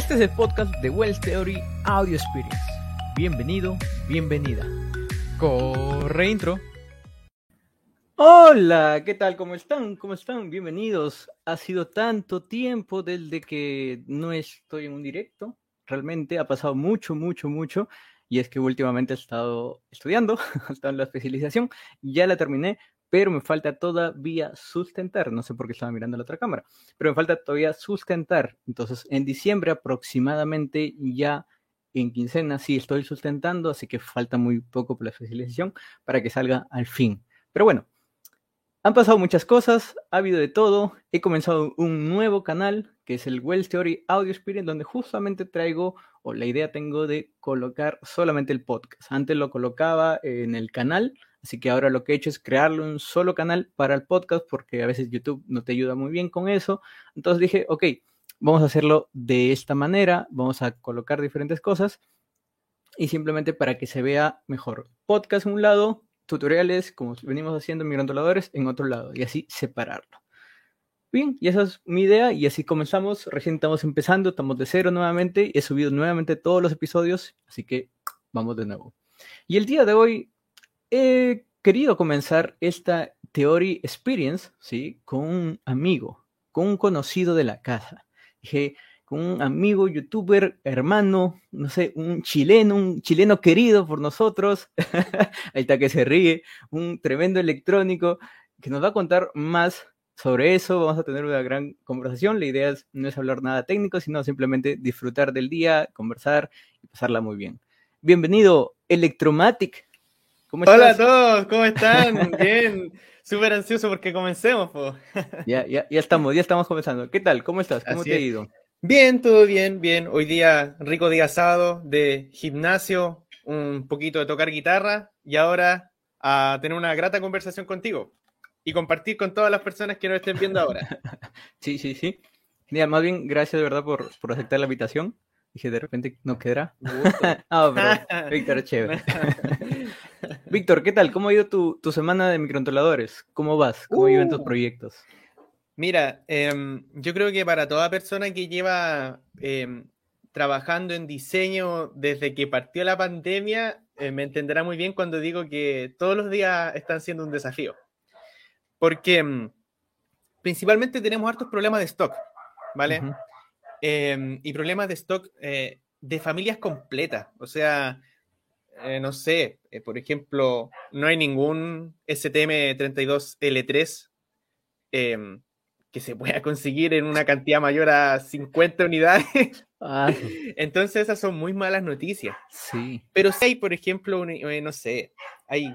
Este es el podcast de Wells Theory Audio Experience. Bienvenido, bienvenida. Corre intro. Hola, ¿qué tal? ¿Cómo están? ¿Cómo están? Bienvenidos. Ha sido tanto tiempo desde que no estoy en un directo. Realmente ha pasado mucho, mucho, mucho. Y es que últimamente he estado estudiando, he estado en la especialización, ya la terminé, pero me falta todavía sustentar. No sé por qué estaba mirando la otra cámara, pero me falta todavía sustentar. Entonces, en diciembre aproximadamente ya en quincena sí estoy sustentando, así que falta muy poco por la especialización para que salga al fin. Pero bueno, han pasado muchas cosas, ha habido de todo. He comenzado un nuevo canal que es el Wells Theory Audio Experience, donde justamente traigo, o la idea tengo de colocar solamente el podcast. Antes lo colocaba en el canal, Así que ahora lo que he hecho es crearle un solo canal para el podcast porque a veces YouTube no te ayuda muy bien con eso. Entonces dije, ok, vamos a hacerlo de esta manera, vamos a colocar diferentes cosas y simplemente para que se vea mejor. Podcast en un lado, tutoriales como venimos haciendo en en otro lado y así separarlo. Bien, y esa es mi idea y así comenzamos. Recién estamos empezando, estamos de cero nuevamente. He subido nuevamente todos los episodios, así que vamos de nuevo. Y el día de hoy he querido comenzar esta Theory Experience, ¿sí? Con un amigo, con un conocido de la casa. Dije, con un amigo, youtuber, hermano, no sé, un chileno, un chileno querido por nosotros. Ahí está que se ríe, un tremendo electrónico que nos va a contar más sobre eso. Vamos a tener una gran conversación. La idea no es hablar nada técnico, sino simplemente disfrutar del día, conversar y pasarla muy bien. Bienvenido, Electromatic. Hola a todos, ¿cómo están? Bien, súper ansioso porque comencemos. Po. Ya, ya, ya estamos, ya estamos comenzando. ¿Qué tal? ¿Cómo estás? ¿Cómo te ha ido? Bien, todo bien, bien. Hoy día, rico día sábado de gimnasio, un poquito de tocar guitarra y ahora a tener una grata conversación contigo y compartir con todas las personas que nos estén viendo ahora. sí, sí, sí. Mira, más bien, gracias de verdad por, por aceptar la invitación. Dije, de repente no quedará. ah, pero Víctor, chévere. Víctor, ¿qué tal? ¿Cómo ha ido tu, semana de microcontroladores? ¿Cómo vas? ¿Cómo uh, tus proyectos? Mira, em, yo creo que para toda persona que lleva em, trabajando en diseño desde que partió la pandemia, eh, me entenderá muy bien cuando digo que todos los días están siendo un desafío. Porque em, principalmente tenemos hartos problemas de stock, ¿vale? y problemas de stock eh, de familias completas. O sea, eh, no sé, eh, por ejemplo, no hay ningún STM32L3 em, que se pueda conseguir en una cantidad mayor a 50 unidades. Ah. Entonces esas son muy malas noticias. Sí. Pero si hay, por ejemplo, eh, no sé, hay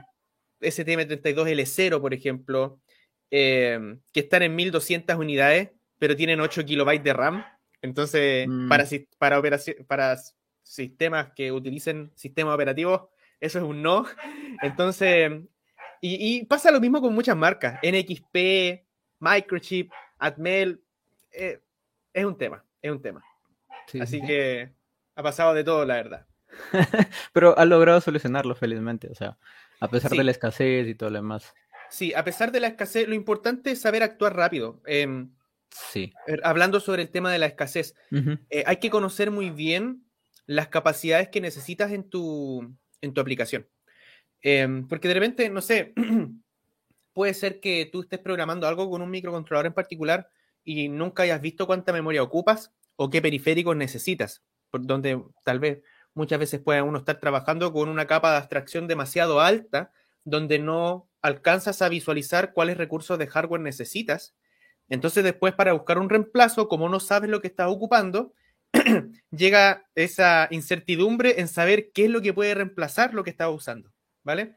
STM32L0, por ejemplo, em, que están en 1200 unidades, pero tienen 8 kilobytes de RAM. Entonces, mm. para, para, para sistemas que utilicen sistemas operativos, eso es un no. Entonces, y, pasa lo mismo con muchas marcas, NXP, Microchip, Atmel, eh, es un tema, es un tema. Así que ha pasado de todo, la verdad. Pero ha logrado solucionarlo felizmente, o sea, a pesar de la escasez y todo lo demás. Sí, a pesar de la escasez, lo importante es saber actuar rápido. Em, sí. Er, hablando sobre el tema de la escasez, eh, hay que conocer muy bien las capacidades que necesitas en tu, en tu aplicación. Em, porque de repente, no sé, puede ser que tú estés programando algo con un microcontrolador en particular y nunca hayas visto cuánta memoria ocupas o qué periféricos necesitas, por donde tal vez muchas veces puede uno estar trabajando con una capa de abstracción demasiado alta, donde no alcanzas a visualizar cuáles recursos de hardware necesitas. Entonces después para buscar un reemplazo, como no sabes lo que estás ocupando, llega esa incertidumbre en saber qué es lo que puede reemplazar lo que estaba usando, ¿vale?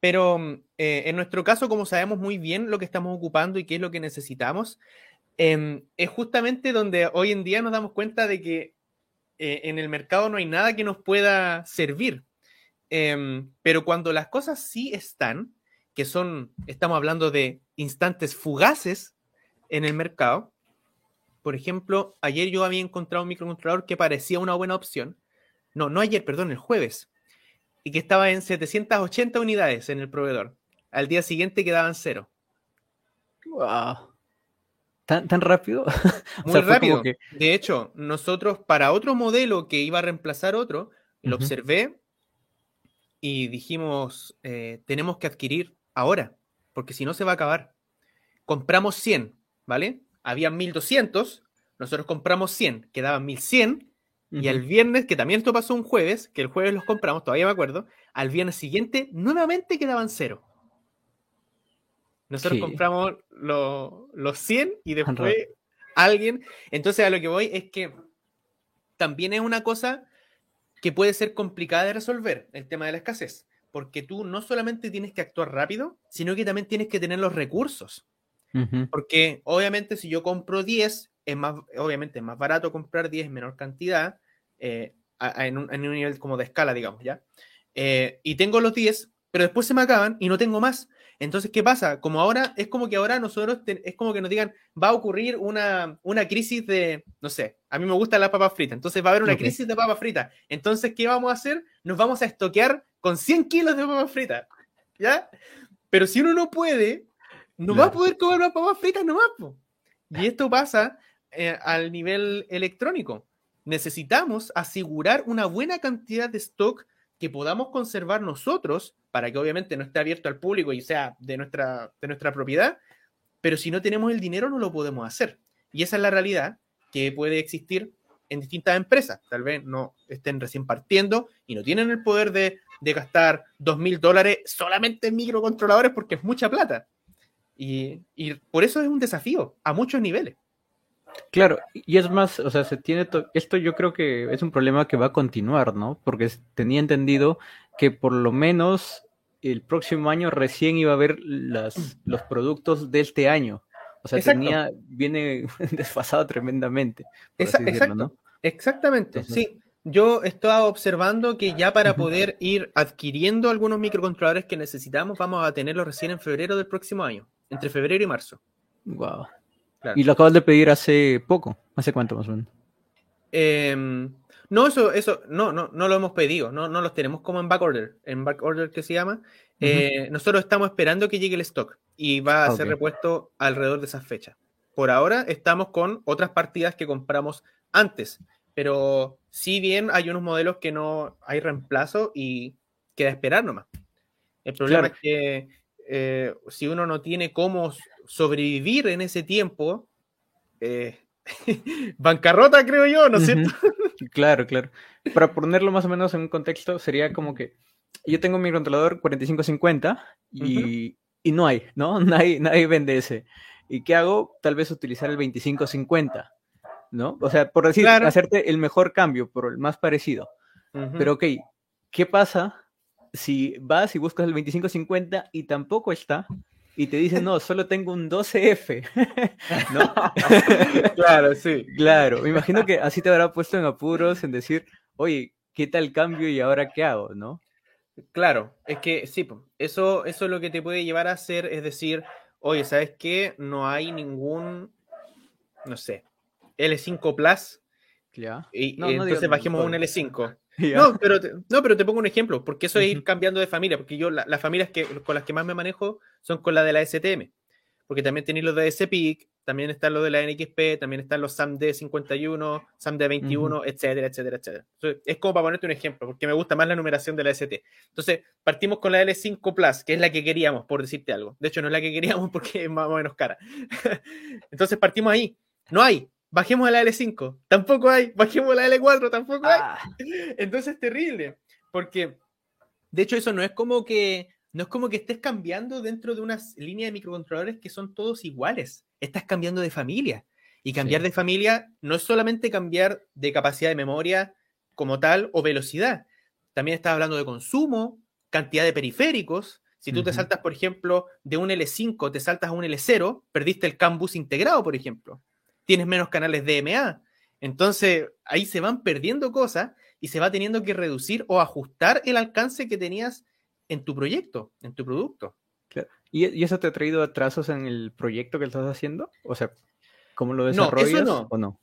Pero eh, en nuestro caso, como sabemos muy bien lo que estamos ocupando y qué es lo que necesitamos, em, es justamente donde hoy en día nos damos cuenta de que eh, en el mercado no hay nada que nos pueda servir. Em, pero cuando las cosas sí están, que son, estamos hablando de instantes fugaces en el mercado, por ejemplo, ayer yo había encontrado un microcontrolador que parecía una buena opción. No, no ayer, perdón, el jueves. Y que estaba en 780 unidades en el proveedor. Al día siguiente quedaban cero. Wow. ¿Tan, rápido? Muy rápido. De hecho, nosotros para otro modelo que iba a reemplazar otro, lo observé y dijimos, eh, tenemos que adquirir ahora, porque si no se va a acabar. Compramos 100, ¿vale? Había 1200, nosotros compramos 100, quedaban 1100, y al viernes, que también esto pasó un jueves, que el jueves los compramos, todavía me acuerdo, al viernes siguiente nuevamente quedaban cero. Nosotros compramos los 100 y después alguien. Entonces, a lo que voy es que también es una cosa que puede ser complicada de resolver, el tema de la escasez. Porque tú no solamente tienes que actuar rápido, sino que también tienes que tener los recursos. Porque obviamente si yo compro 10, es más, obviamente es más barato comprar 10 en menor cantidad, eh, en, un, nivel como de escala, digamos, ¿ya? Eh, y tengo los 10, pero después se me acaban y no tengo más. Entonces, ¿qué pasa? Como ahora, es como que ahora nosotros, es como que nos digan, va a ocurrir una, crisis de, no sé, a mí me gusta la papa frita, entonces va a haber una crisis de papa frita. Entonces, ¿qué vamos a hacer? Nos vamos a estoquear con 100 kilos de papa frita, ¿ya? Pero si uno no puede, no va a poder comer más papas fritas nomás. Y esto pasa eh, al nivel electrónico. Necesitamos asegurar una buena cantidad de stock que podamos conservar nosotros, para que obviamente no esté abierto al público y sea de nuestra, de nuestra propiedad, pero si no tenemos el dinero no lo podemos hacer. Y esa es la realidad que puede existir en distintas empresas. Tal vez no estén recién partiendo y no tienen el poder de, de gastar dos mil dólares solamente en microcontroladores porque es mucha plata. Y, y por eso es un desafío a muchos niveles. Claro, y es más, o sea, se tiene esto yo creo que es un problema que va a continuar, ¿no? Porque tenía entendido que por lo menos el próximo año recién iba a haber las, los productos de este año. O sea, tenía, viene desfasado tremendamente. exacto, Exactamente, sí. Yo estaba observando que ya para poder ir adquiriendo algunos microcontroladores que necesitamos, vamos a tenerlos recién en febrero del próximo año, entre febrero y marzo. Wow. Y lo acabas de pedir hace poco. ¿Hace cuánto más o menos? Em, no, eso, eso, no, no, no lo hemos pedido, no, no los tenemos como en backorder, en backorder que se llama. Eh, nosotros estamos esperando que llegue el stock y va a ser repuesto alrededor de esas fechas. Por ahora estamos con otras partidas que compramos antes, pero si bien hay unos modelos que no hay reemplazo y queda esperar nomás. El problema es que eh, si uno no tiene cómo sobrevivir en ese tiempo, eh, bancarrota, creo yo, ¿no es cierto? claro, claro. Para ponerlo más o menos en un contexto, sería como que yo tengo mi controlador 4550 y, y no hay, ¿no? Nadie, nadie vende ese. ¿Y qué hago? Tal vez utilizar el 2550, ¿no? O sea, por decir, hacerte el mejor cambio, por el más parecido. Pero ok, ¿qué pasa si vas y buscas el 2550 y tampoco está? y te dicen, no, solo tengo un 12F. ¿No? claro, sí. Claro, me imagino que así te habrá puesto en apuros en decir, oye, ¿qué tal cambio y ahora qué hago? ¿No? Claro, es que sí, eso, eso es lo que te puede llevar a hacer, es decir, oye, ¿sabes qué? No hay ningún, no sé, L5 Plus. Ya. Y, entonces bajemos un L5. No, pero te, no, pero te pongo un ejemplo, porque eso es ir cambiando de familia, porque yo las familias que, con las que más me manejo son con la de la STM, porque también tenéis los de SPIC, también están los de la NXP, también están los SAMD 51, SAMD 21, etcétera, etcétera, etcétera. es como para ponerte un ejemplo, porque me gusta más la numeración de la ST. Entonces, partimos con la L5 Plus, que es la que queríamos, por decirte algo. De hecho, no es la que queríamos porque es más o menos cara. Entonces, partimos ahí. No hay, bajemos a la L5, tampoco hay, bajemos a la L4, tampoco hay. Ah. Entonces es terrible, porque de hecho eso no es como que no es como que estés cambiando dentro de una línea de microcontroladores que son todos iguales, estás cambiando de familia. Y cambiar de familia no es solamente cambiar de capacidad de memoria como tal o velocidad, también estás hablando de consumo, cantidad de periféricos. Si tú te saltas, por ejemplo, de un L5, te saltas a un L0, perdiste el CAN bus integrado, por ejemplo tienes menos canales DMA. Entonces, ahí se van perdiendo cosas y se va teniendo que reducir o ajustar el alcance que tenías en tu proyecto, en tu producto. ¿Y, eso te ha traído atrasos en el proyecto que estás haciendo? O sea, ¿cómo lo desarrollas no, eso no. o no?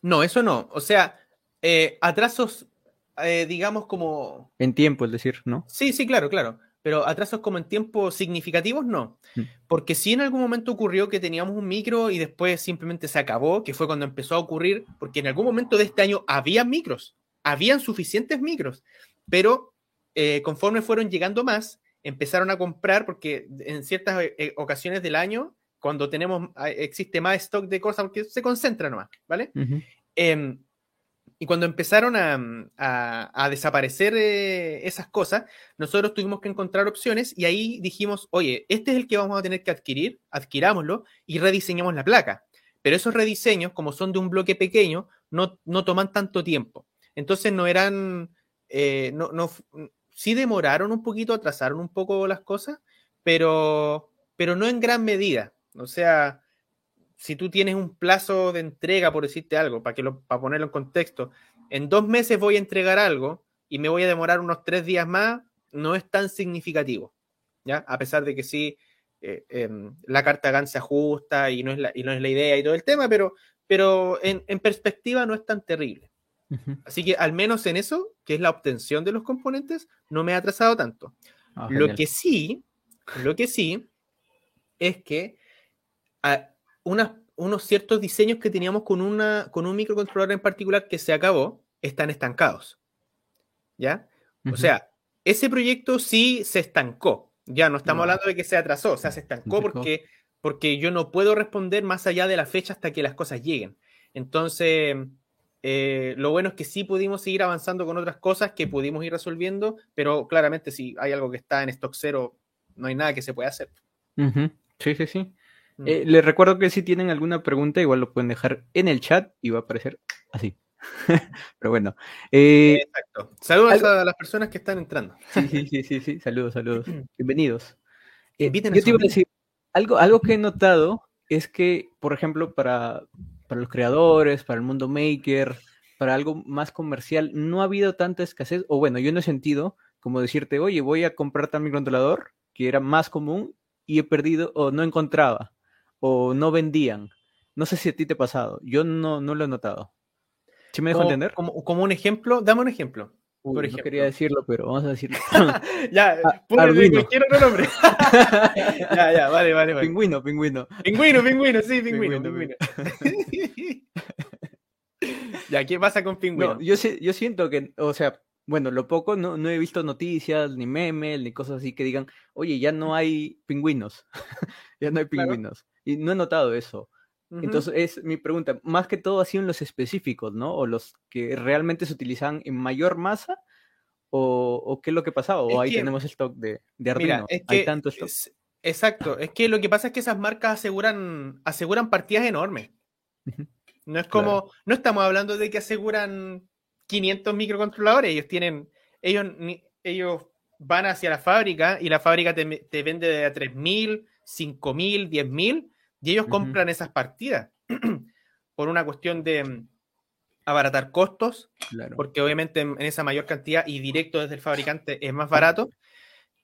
No, eso no. O sea, eh, atrasos, eh, digamos como... En tiempo, es decir, ¿no? Sí, sí, claro, claro. Pero atrasos como en tiempos significativos no. Mm. Porque sí en algún momento ocurrió que teníamos un micro y después simplemente se acabó, que fue cuando empezó a ocurrir, porque en algún momento de este año había micros, habían suficientes micros, pero eh, conforme fueron llegando más, empezaron a comprar, porque en ciertas eh, ocasiones del año, cuando tenemos, existe más stock de cosas, porque se concentra nomás, ¿vale? Y cuando empezaron a, desaparecer eh, esas cosas, nosotros tuvimos que encontrar opciones y ahí dijimos, oye, este es el que vamos a tener que adquirir, adquirámoslo y rediseñamos la placa. Pero esos rediseños, como son de un bloque pequeño, no, no toman tanto tiempo. Entonces no eran, eh, no, no, sí demoraron un poquito, atrasaron un poco las cosas, pero, pero no en gran medida. O sea, si tú tienes un plazo de entrega, por decirte algo, para, que lo, para ponerlo en contexto, en dos meses voy a entregar algo y me voy a demorar unos tres días más, no es tan significativo, ¿ya? A pesar de que sí, eh, em, la carta GAN se ajusta y no, es la, y no es la idea y todo el tema, pero, pero en, perspectiva no es tan terrible. Así que al menos en eso, que es la obtención de los componentes, no me ha atrasado tanto. Ah, lo que sí, lo que sí es que unos ciertos diseños que teníamos con, una, con un microcontrolador en particular que se acabó, están estancados. ¿Ya? O sea, ese proyecto sí se estancó. Ya no estamos hablando de que se atrasó, o sea, se estancó porque, porque yo no puedo responder más allá de la fecha hasta que las cosas lleguen. Entonces, eh, lo bueno es que sí pudimos seguir avanzando con otras cosas que pudimos ir resolviendo, pero claramente si hay algo que está en stock cero, no hay nada que se pueda hacer. Sí, sí, sí. Mm. Eh, les recuerdo que si tienen alguna pregunta, igual lo pueden dejar en el chat y va a aparecer así. Pero bueno. Eh, Exacto. Saludos a las personas que están entrando. Sí, sí, sí, sí, Saludos, saludos. Bienvenidos. Eh, yo te iba a decir, algo, algo que he notado es que, por ejemplo, para, para los creadores, para el mundo maker, para algo más comercial, no ha habido tanta escasez, o bueno, yo no he sentido como decirte, oye, voy a comprar mi controlador, que era más común, y he perdido o no encontraba o no vendían. No sé si a ti te ha pasado. Yo no, no lo he notado. ¿Sí me dejo entender? Como, como, un ejemplo, dame un ejemplo. por ejemplo. No quería decirlo, pero vamos a decirlo. ya, quiero otro nombre. ya, ya, vale, vale, vale. Pingüino, pingüino. Pingüino, pingüino, sí, pingüino, pingüino. ya, ¿qué pasa con pingüino? yo, yo siento que, o sea, bueno, lo poco, no, no he visto noticias, ni memes, ni cosas así que digan, oye, ya no hay pingüinos. ya no hay pingüinos. Y no he notado eso. Entonces, es mi pregunta, más que todo así en los específicos, ¿no? O los que realmente se utilizan en mayor masa, o, qué es lo que pasa, o ahí tenemos stock de, de Arduino. hay tanto stock. exacto, es que lo que pasa es que esas marcas aseguran, aseguran partidas enormes. No es como, no estamos hablando de que aseguran 500 microcontroladores, ellos tienen, ellos, ellos van hacia la fábrica y la fábrica te, te vende de a 3000, 5000, 10000 y ellos compran esas partidas por una cuestión de mm, abaratar costos, porque obviamente en, esa mayor cantidad y directo desde el fabricante es más barato.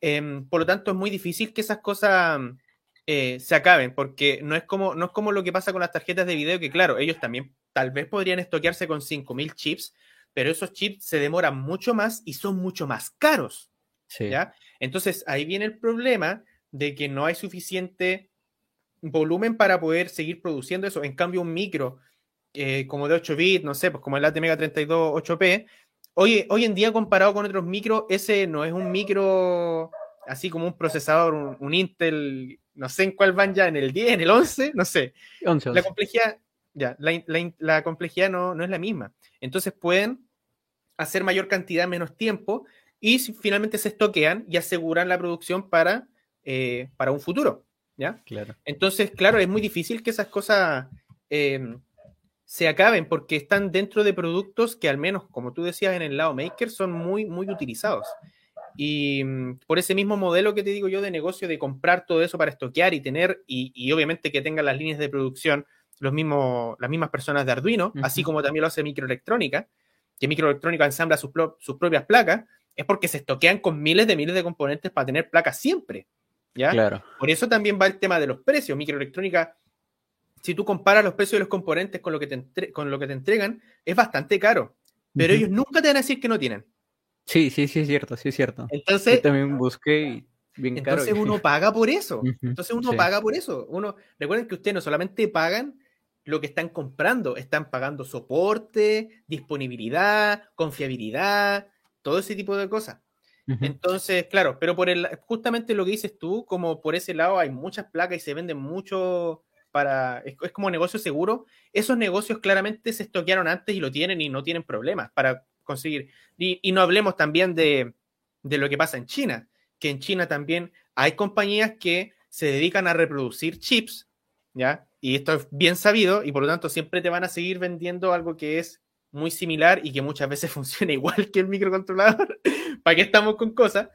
Em, por lo tanto, es muy difícil que esas cosas mm, eh, se acaben, porque no es, como, no es como lo que pasa con las tarjetas de video, que claro, ellos también tal vez podrían estoquearse con 5.000 chips, pero esos chips se demoran mucho más y son mucho más caros. ¿ya? Entonces, ahí viene el problema de que no hay suficiente volumen para poder seguir produciendo eso. En cambio, un micro eh, como de 8 bits, no sé, pues como el ATmega 32 8P, hoy, hoy en día comparado con otros micros, ese no es un micro así como un procesador, un, Intel, no sé en cuál van ya, en el 10, en el 11, no sé. La complejidad, ya, la, complejidad no, no, es la misma. Entonces pueden hacer mayor cantidad en menos tiempo y finalmente se estoquean y aseguran la producción para, eh, para un futuro. ¿Ya? Claro. Entonces, claro, es muy difícil que esas cosas em, se acaben porque están dentro de productos que al menos, como tú decías en el lado maker, son muy, muy utilizados. Y mm, por ese mismo modelo que te digo yo de negocio, de comprar todo eso para estoquear y tener, y, obviamente que tengan las líneas de producción los mismos, las mismas personas de Arduino, así como también lo hace microelectrónica, que microelectrónica ensambla sus, sus propias placas, es porque se estoquean con miles de miles de componentes para tener placas siempre. ¿Ya? Claro. Por eso también va el tema de los precios. Microelectrónica, si tú comparas los precios de los componentes con lo que te, con lo que te entregan, es bastante caro. Pero ellos nunca te van a decir que no tienen. Sí, sí, sí, es cierto, sí es cierto. Entonces. Yo también busqué y Entonces uno paga por eso. Entonces uno paga por eso. Uno, recuerden que ustedes no solamente pagan lo que están comprando, están pagando soporte, disponibilidad, confiabilidad, todo ese tipo de cosas. Entonces, claro, pero por el, justamente lo que dices tú, como por ese lado hay muchas placas y se venden mucho para, es, como negocio seguro, esos negocios claramente se estoquearon antes y lo tienen y no tienen problemas para conseguir. Y, no hablemos también de, de lo que pasa en China, que en China también hay compañías que se dedican a reproducir chips, ¿ya? Y esto es bien sabido y por lo tanto siempre te van a seguir vendiendo algo que es muy similar y que muchas veces funciona igual que el microcontrolador. ¿Para qué estamos con cosas?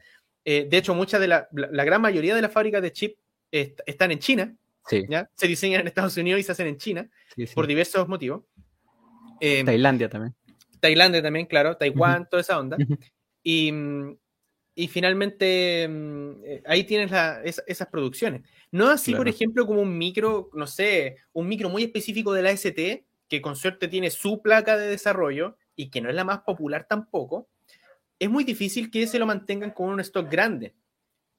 Eh, de hecho, muchas de la, la, gran mayoría de las fábricas de chip están en China. ¿ya? Se diseñan en Estados Unidos y se hacen en China por diversos motivos. Eh, Tailandia también. Tailandia también, claro. Taiwán, toda esa onda. y, y, finalmente mm, eh, ahí tienes esas producciones. No así, por ejemplo, como un micro, no sé, un micro muy específico de la ST, que con suerte tiene su placa de desarrollo y que no es la más popular tampoco, es muy difícil que se lo mantengan con un stock grande.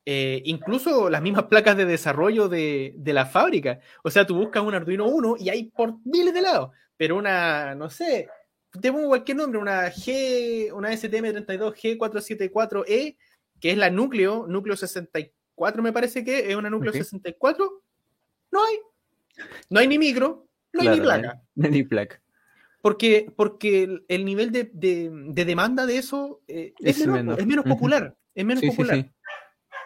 Eh, incluso las mismas placas de desarrollo de, la fábrica. O sea, tú buscas un Arduino 1 y hay por miles de lados, pero una, no sé, te pongo cualquier nombre, una G, una STM32G474E, que es la núcleo, núcleo 64 me parece que es una núcleo 64, no hay. No hay ni micro, no hay ni placa. Ni placa. Porque, porque el, nivel de, demanda de eso eh, es, menos, popular. Es menos popular.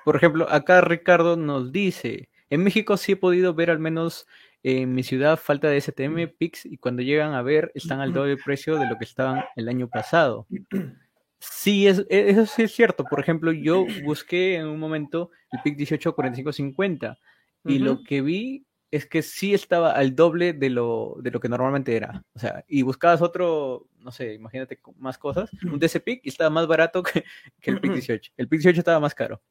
Por ejemplo, acá Ricardo nos dice, en México sí he podido ver al menos en mi ciudad falta de STM, PIX, y cuando llegan a ver están al doble precio de lo que estaban el año pasado. Sí, es, e, eso sí es cierto. Por ejemplo, yo busqué en un momento el PIC 184550 y lo que vi es que sí estaba al doble de lo, de lo que normalmente era. O sea, y buscabas otro, no sé, imagínate más cosas, un DC PIC y estaba más barato que, el PIC 18. El PIC 18 estaba más caro.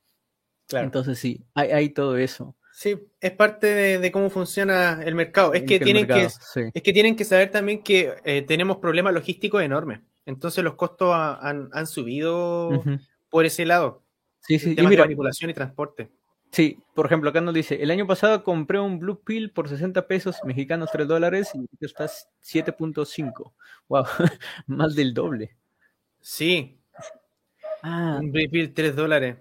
Claro. Entonces sí, hay, hay todo eso. Sí, es parte de, cómo funciona el mercado. Es que, tienen, que, es que tienen que saber también que eh, tenemos problemas logísticos enormes. Entonces los costos han, han, subido por ese lado. Sí, sí. y mira, manipulación y transporte. Sí, por ejemplo, acá nos dice, el año pasado compré un Blue Pill por 60 pesos mexicanos, 3 dólares, y está 7.5. Wow, más del doble. Sí. Ah. Un Blue Pill 3 dólares.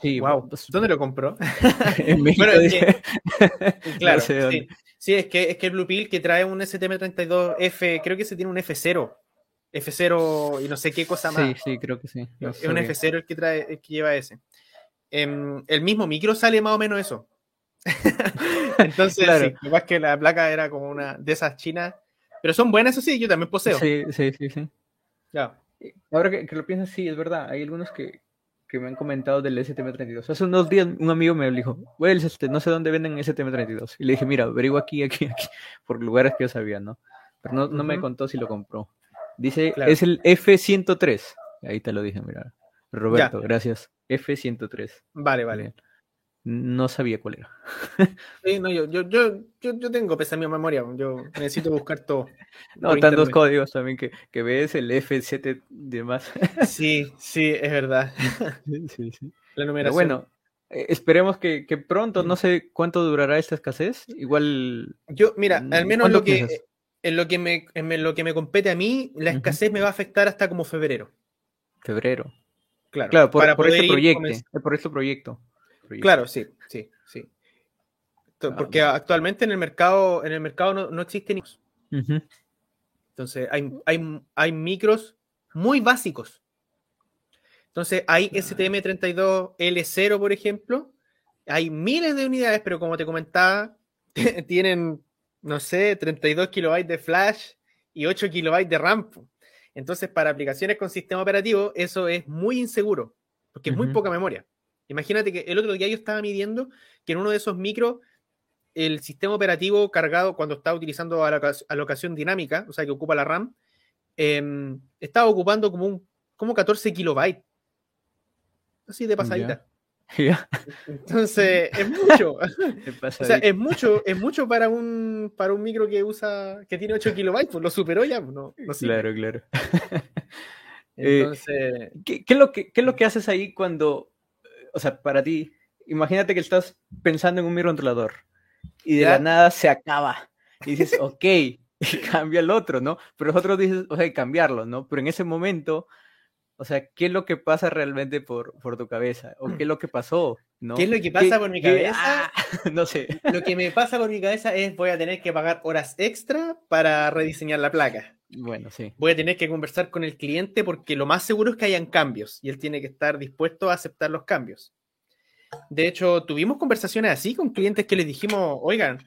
Sí, wow. Pues, ¿Dónde lo compró? en México. claro, sí. sí. es que es que el Blue Pill que trae un STM32F, creo que se tiene un F0. F0 y no sé qué cosa más. Sí, sí, creo que sí. es un F0 el que trae, el que lleva ese. Em, el mismo micro sale más o menos eso. Entonces, claro. sí, lo que la placa era como una de esas chinas. Pero son buenas, eso sí, yo también poseo. Sí, sí, sí, sí. Ya. Ahora que, lo piensas, sí, es verdad. Hay algunos que, que me han comentado del STM32. Hace unos días un amigo me dijo, well, este, no sé dónde venden STM32. Y le dije, mira, averigua aquí, aquí, aquí, por lugares que yo sabía, ¿no? Pero no, no me contó si lo compró. Dice, es el F103. Ahí te lo dije, mira. Roberto, gracias. F103. Vale, vale. No sabía cuál era. Sí, no, yo, yo, yo, yo, tengo pesa mi memoria, yo necesito buscar todo. No, están dos códigos también que, que, ves, el F7 y demás. Sí, sí, es verdad. Sí, sí. La numeración. bueno, eh, esperemos que, que, pronto, no sé cuánto durará esta escasez. Igual. Yo, mira, al menos lo que, en lo que, me, en lo que me compete a mí, la escasez me va a afectar hasta como febrero. Febrero. Claro, por, para por este proyecto. Por este proyecto. Claro, sí, sí, sí. Ah, porque actualmente en el mercado, en el mercado no, no existen. Entonces, hay, hay, hay micros muy básicos. Entonces, hay STM32L0, por ejemplo. Hay miles de unidades, pero como te comentaba, tienen, no sé, 32 kilobytes de flash y 8 kilobytes de RAM. Entonces, para aplicaciones con sistema operativo, eso es muy inseguro, porque es muy poca memoria. Imagínate que el otro día yo estaba midiendo que en uno de esos micros, el sistema operativo cargado cuando está utilizando alocación dinámica, o sea, que ocupa la RAM, em, estaba ocupando como, un, como 14 kilobytes. Así de pasadita. Entonces, es mucho. o sea, es mucho, es mucho para un, para un micro que usa, que tiene 8 kilobytes, pues lo superó ya, pues, no, Claro, claro. Eh, Entonces. ¿qué, es lo que, ¿Qué es lo que haces ahí cuando, o sea, para ti, imagínate que estás pensando en un microcontrolador y de la nada se acaba. Y dices, ok, y cambia el otro, ¿no? Pero nosotros dices, o sea, cambiarlo, ¿no? Pero en ese momento, o sea, ¿qué es lo que pasa realmente por, por tu cabeza? ¿O qué es lo que pasó? ¿no? ¿Qué es lo que pasa por mi cabeza? Ah, no sé. Lo que me pasa por mi cabeza es voy a tener que pagar horas extra para rediseñar la placa. Bueno, sí. Voy a tener que conversar con el cliente porque lo más seguro es que hayan cambios y él tiene que estar dispuesto a aceptar los cambios. De hecho, tuvimos conversaciones así con clientes que les dijimos, oigan,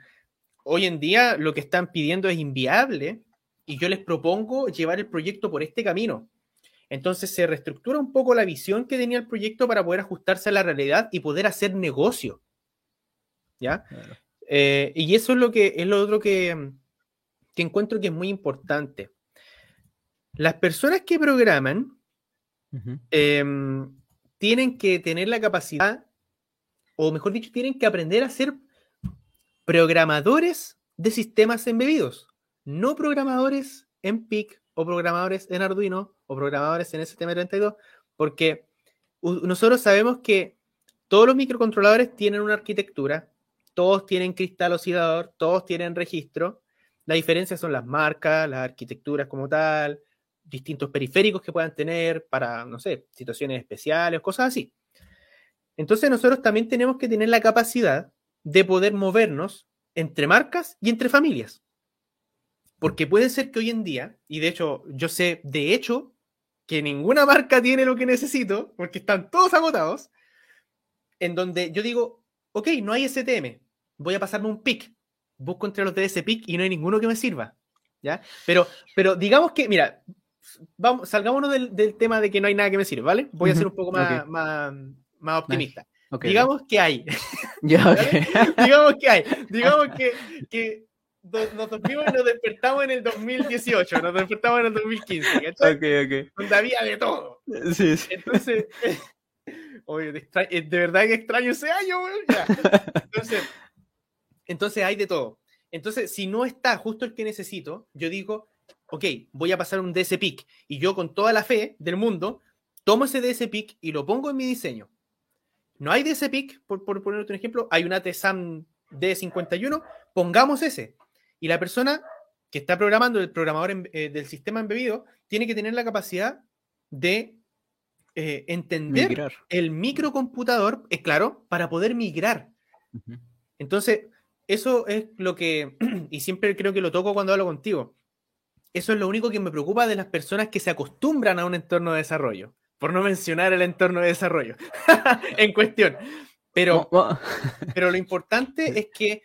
hoy en día lo que están pidiendo es inviable y yo les propongo llevar el proyecto por este camino. Entonces se reestructura un poco la visión que tenía el proyecto para poder ajustarse a la realidad y poder hacer negocio. ¿Ya? Eh, y eso es lo que es lo otro que, que encuentro que es muy importante. Las personas que programan em, tienen que tener la capacidad o mejor dicho, tienen que aprender a ser programadores de sistemas embebidos, no programadores en PIC o programadores en Arduino o programadores en STM32, porque nosotros sabemos que todos los microcontroladores tienen una arquitectura, todos tienen cristal oscilador, todos tienen registro. La diferencia son las marcas, las arquitecturas como tal, distintos periféricos que puedan tener para, no sé, situaciones especiales, cosas así. Entonces nosotros también tenemos que tener la capacidad de poder movernos entre marcas y entre familias. Porque puede ser que hoy en día, y de hecho yo sé de hecho que ninguna marca tiene lo que necesito, porque están todos agotados, en donde yo digo, ok, no hay STM, voy a pasarme un PIC, busco entre los de ese PIC y no hay ninguno que me sirva. ¿Ya? Pero, pero digamos que, mira, vamos, salgámonos del, tema de que no hay nada que me sirva, ¿vale? Voy a ser un poco más, más optimista. Digamos que hay. Digamos que hay. Digamos que, que nos dormimos y nos despertamos en el 2018, nos despertamos en el 2015. ¿cachai? Donde había de todo. Sí, sí. Entonces, oye, de, eh, de, verdad que extraño ese año, Entonces, entonces hay de todo. Entonces, si no está justo el que necesito, yo digo, ok, voy a pasar un DS PIC y yo con toda la fe del mundo tomo ese DS PIC y lo pongo en mi diseño no hay ese pick, por, por poner otro ejemplo, hay una TSAM D51, pongamos ese. Y la persona que está programando, el programador eh, del sistema embebido, tiene que tener la capacidad de eh, entender el microcomputador, es claro, para poder migrar. Entonces, eso es lo que, y siempre creo que lo toco cuando hablo contigo, eso es lo único que me preocupa de las personas que se acostumbran a un entorno de desarrollo por no mencionar el entorno de desarrollo en cuestión. Pero, pero lo importante es que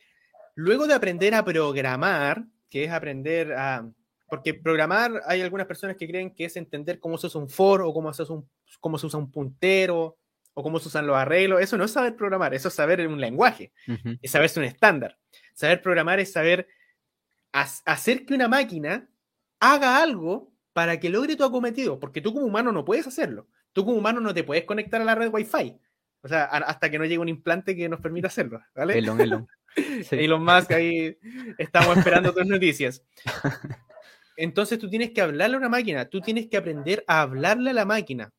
luego de aprender a programar, que es aprender a... Porque programar, hay algunas personas que creen que es entender cómo se usa un for o cómo se usa un, cómo se usa un puntero o cómo se usan los arreglos. Eso no es saber programar, eso es saber un lenguaje, es saberse un estándar. Saber programar es saber hacer que una máquina haga algo para que logre tu acometido, porque tú como humano no puedes hacerlo. Tú como humano no te puedes conectar a la red Wi-Fi. O sea, hasta que no llegue un implante que nos permita hacerlo, ¿vale? Elon, Elon. Sí. Elon Musk, ahí estamos esperando tus noticias. Entonces tú tienes que hablarle a una máquina, tú tienes que aprender a hablarle a la máquina,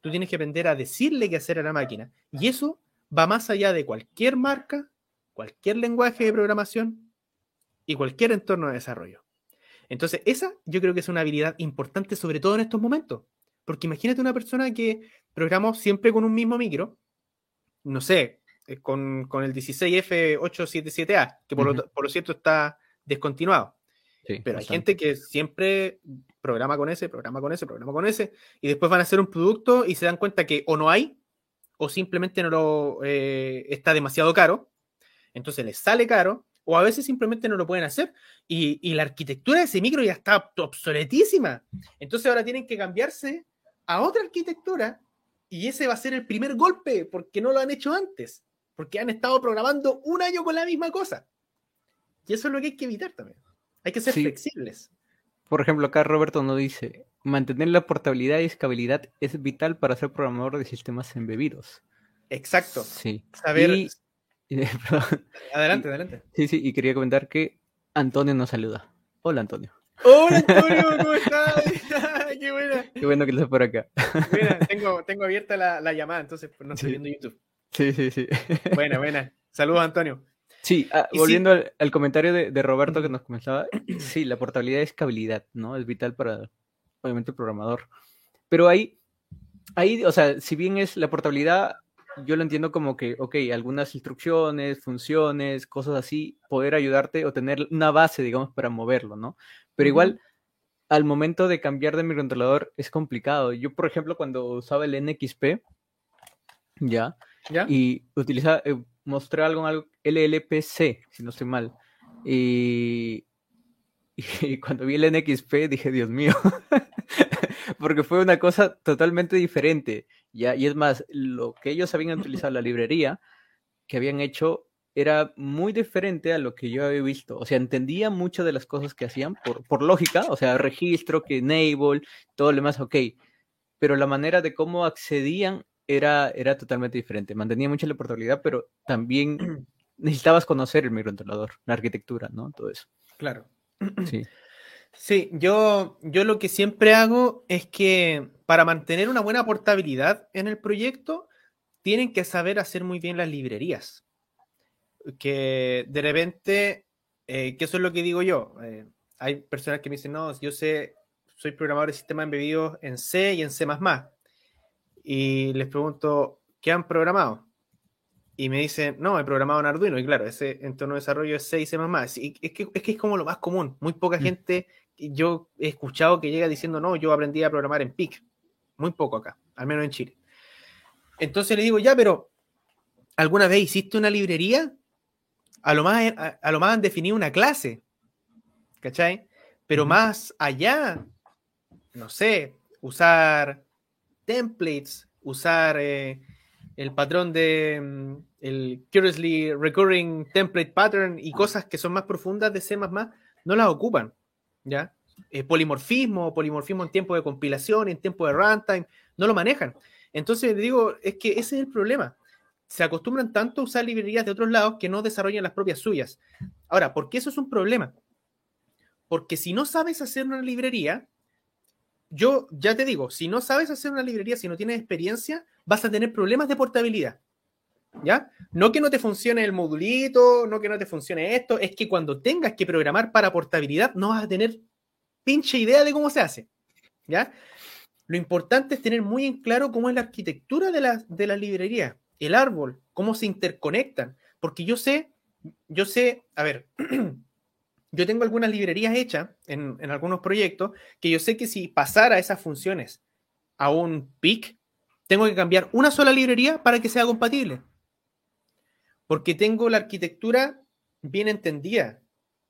tú tienes que aprender a decirle qué hacer a la máquina. Y eso va más allá de cualquier marca, cualquier lenguaje de programación y cualquier entorno de desarrollo. Entonces, esa yo creo que es una habilidad importante, sobre todo en estos momentos. Porque imagínate una persona que programó siempre con un mismo micro, no sé, eh, con, el 16F877A, que por, lo, cierto está descontinuado. Pero hay gente que siempre programa con ese, programa con ese, programa con ese, y después van a hacer un producto y se dan cuenta que o no hay, o simplemente no lo eh, está demasiado caro, entonces les sale caro, o a veces simplemente no lo pueden hacer y, la arquitectura de ese micro ya está obsoletísima. Entonces ahora tienen que cambiarse a otra arquitectura y ese va a ser el primer golpe porque no lo han hecho antes, porque han estado programando un año con la misma cosa. Y eso es lo que hay que evitar también. Hay que ser flexibles. Por ejemplo, acá Roberto nos dice, mantener la portabilidad y escalabilidad es vital para ser programador de sistemas embebidos. Exacto. Sí. Saber, adelante, adelante. Sí, sí, y quería comentar que Antonio nos saluda. Hola, Antonio. Hola, Antonio, ¿cómo estás? Qué buena. Qué bueno que estés por acá. Mira, tengo, tengo abierta la, la, llamada, entonces pues, no estoy viendo YouTube. Sí, sí, sí. Buena, buena. Saludos, Antonio. Sí, ah, volviendo Al, comentario de, Roberto que nos comenzaba, sí, la portabilidad es estabilidad, ¿no? Es vital para, obviamente, el programador. Pero ahí, ahí, o sea, si bien es la portabilidad, yo lo entiendo como que, ok, algunas instrucciones, funciones, cosas así, poder ayudarte o tener una base, digamos, para moverlo, ¿no? Pero igual, al momento de cambiar de microcontrolador es complicado. Yo, por ejemplo, cuando usaba el NXP, ya, Y utilizaba, eh, mostré algo en algo LLPC, si no estoy mal. Y, y cuando vi el NXP dije, Dios mío, porque fue una cosa totalmente diferente. ¿ya? Y es más, lo que ellos habían utilizado, la librería que habían hecho, era muy diferente a lo que yo había visto. O sea, entendía muchas de las cosas que hacían por, por lógica, o sea, registro, que enable, todo lo demás, ok. Pero la manera de cómo accedían era, era totalmente diferente. Mantenía mucha la portabilidad, pero también necesitabas conocer el microcontrolador, la arquitectura, ¿no? Todo eso. Claro. Sí. Sí, yo, yo lo que siempre hago es que para mantener una buena portabilidad en el proyecto, tienen que saber hacer muy bien las librerías. Que de repente, eh, que eso es lo que digo yo. Eh, hay personas que me dicen, no, yo sé, soy programador de sistemas embebidos en C y en C y les pregunto, ¿qué han programado? Y me dicen, no, he programado en Arduino. Y claro, ese entorno de desarrollo es 6 más. Y es que, es que es como lo más común. Muy poca mm. gente, yo he escuchado que llega diciendo, no, yo aprendí a programar en PIC. Muy poco acá, al menos en Chile. Entonces le digo, ya, pero ¿alguna vez hiciste una librería? A lo más, a, lo más han definido una clase. ¿Cachai? Pero más allá, no sé, usar templates, usar eh, el patrón de mm, el Curiously Recurring Template Pattern y cosas que son más profundas de C++, no las ocupan, ¿ya? Polimorfismo, polimorfismo en tiempo de compilación, en tiempo de runtime, no lo manejan. Entonces, digo, es que ese es el problema. Se acostumbran tanto a usar librerías de otros lados que no desarrollan las propias suyas. Ahora, ¿por qué eso es un problema? Porque si no sabes hacer una librería, yo ya te digo, si no sabes hacer una librería, si no tienes experiencia, vas a tener problemas de portabilidad. ¿Ya? No que no te funcione el modulito, no que no te funcione esto, es que cuando tengas que programar para portabilidad no vas a tener pinche idea de cómo se hace. ¿Ya? Lo importante es tener muy en claro cómo es la arquitectura de la, de la librería, el árbol, cómo se interconectan. Porque yo sé, yo sé, a ver, yo tengo algunas librerías hechas en, algunos proyectos que yo sé que si pasara esas funciones a un PIC, tengo que cambiar una sola librería para que sea compatible. Porque tengo la arquitectura bien entendida.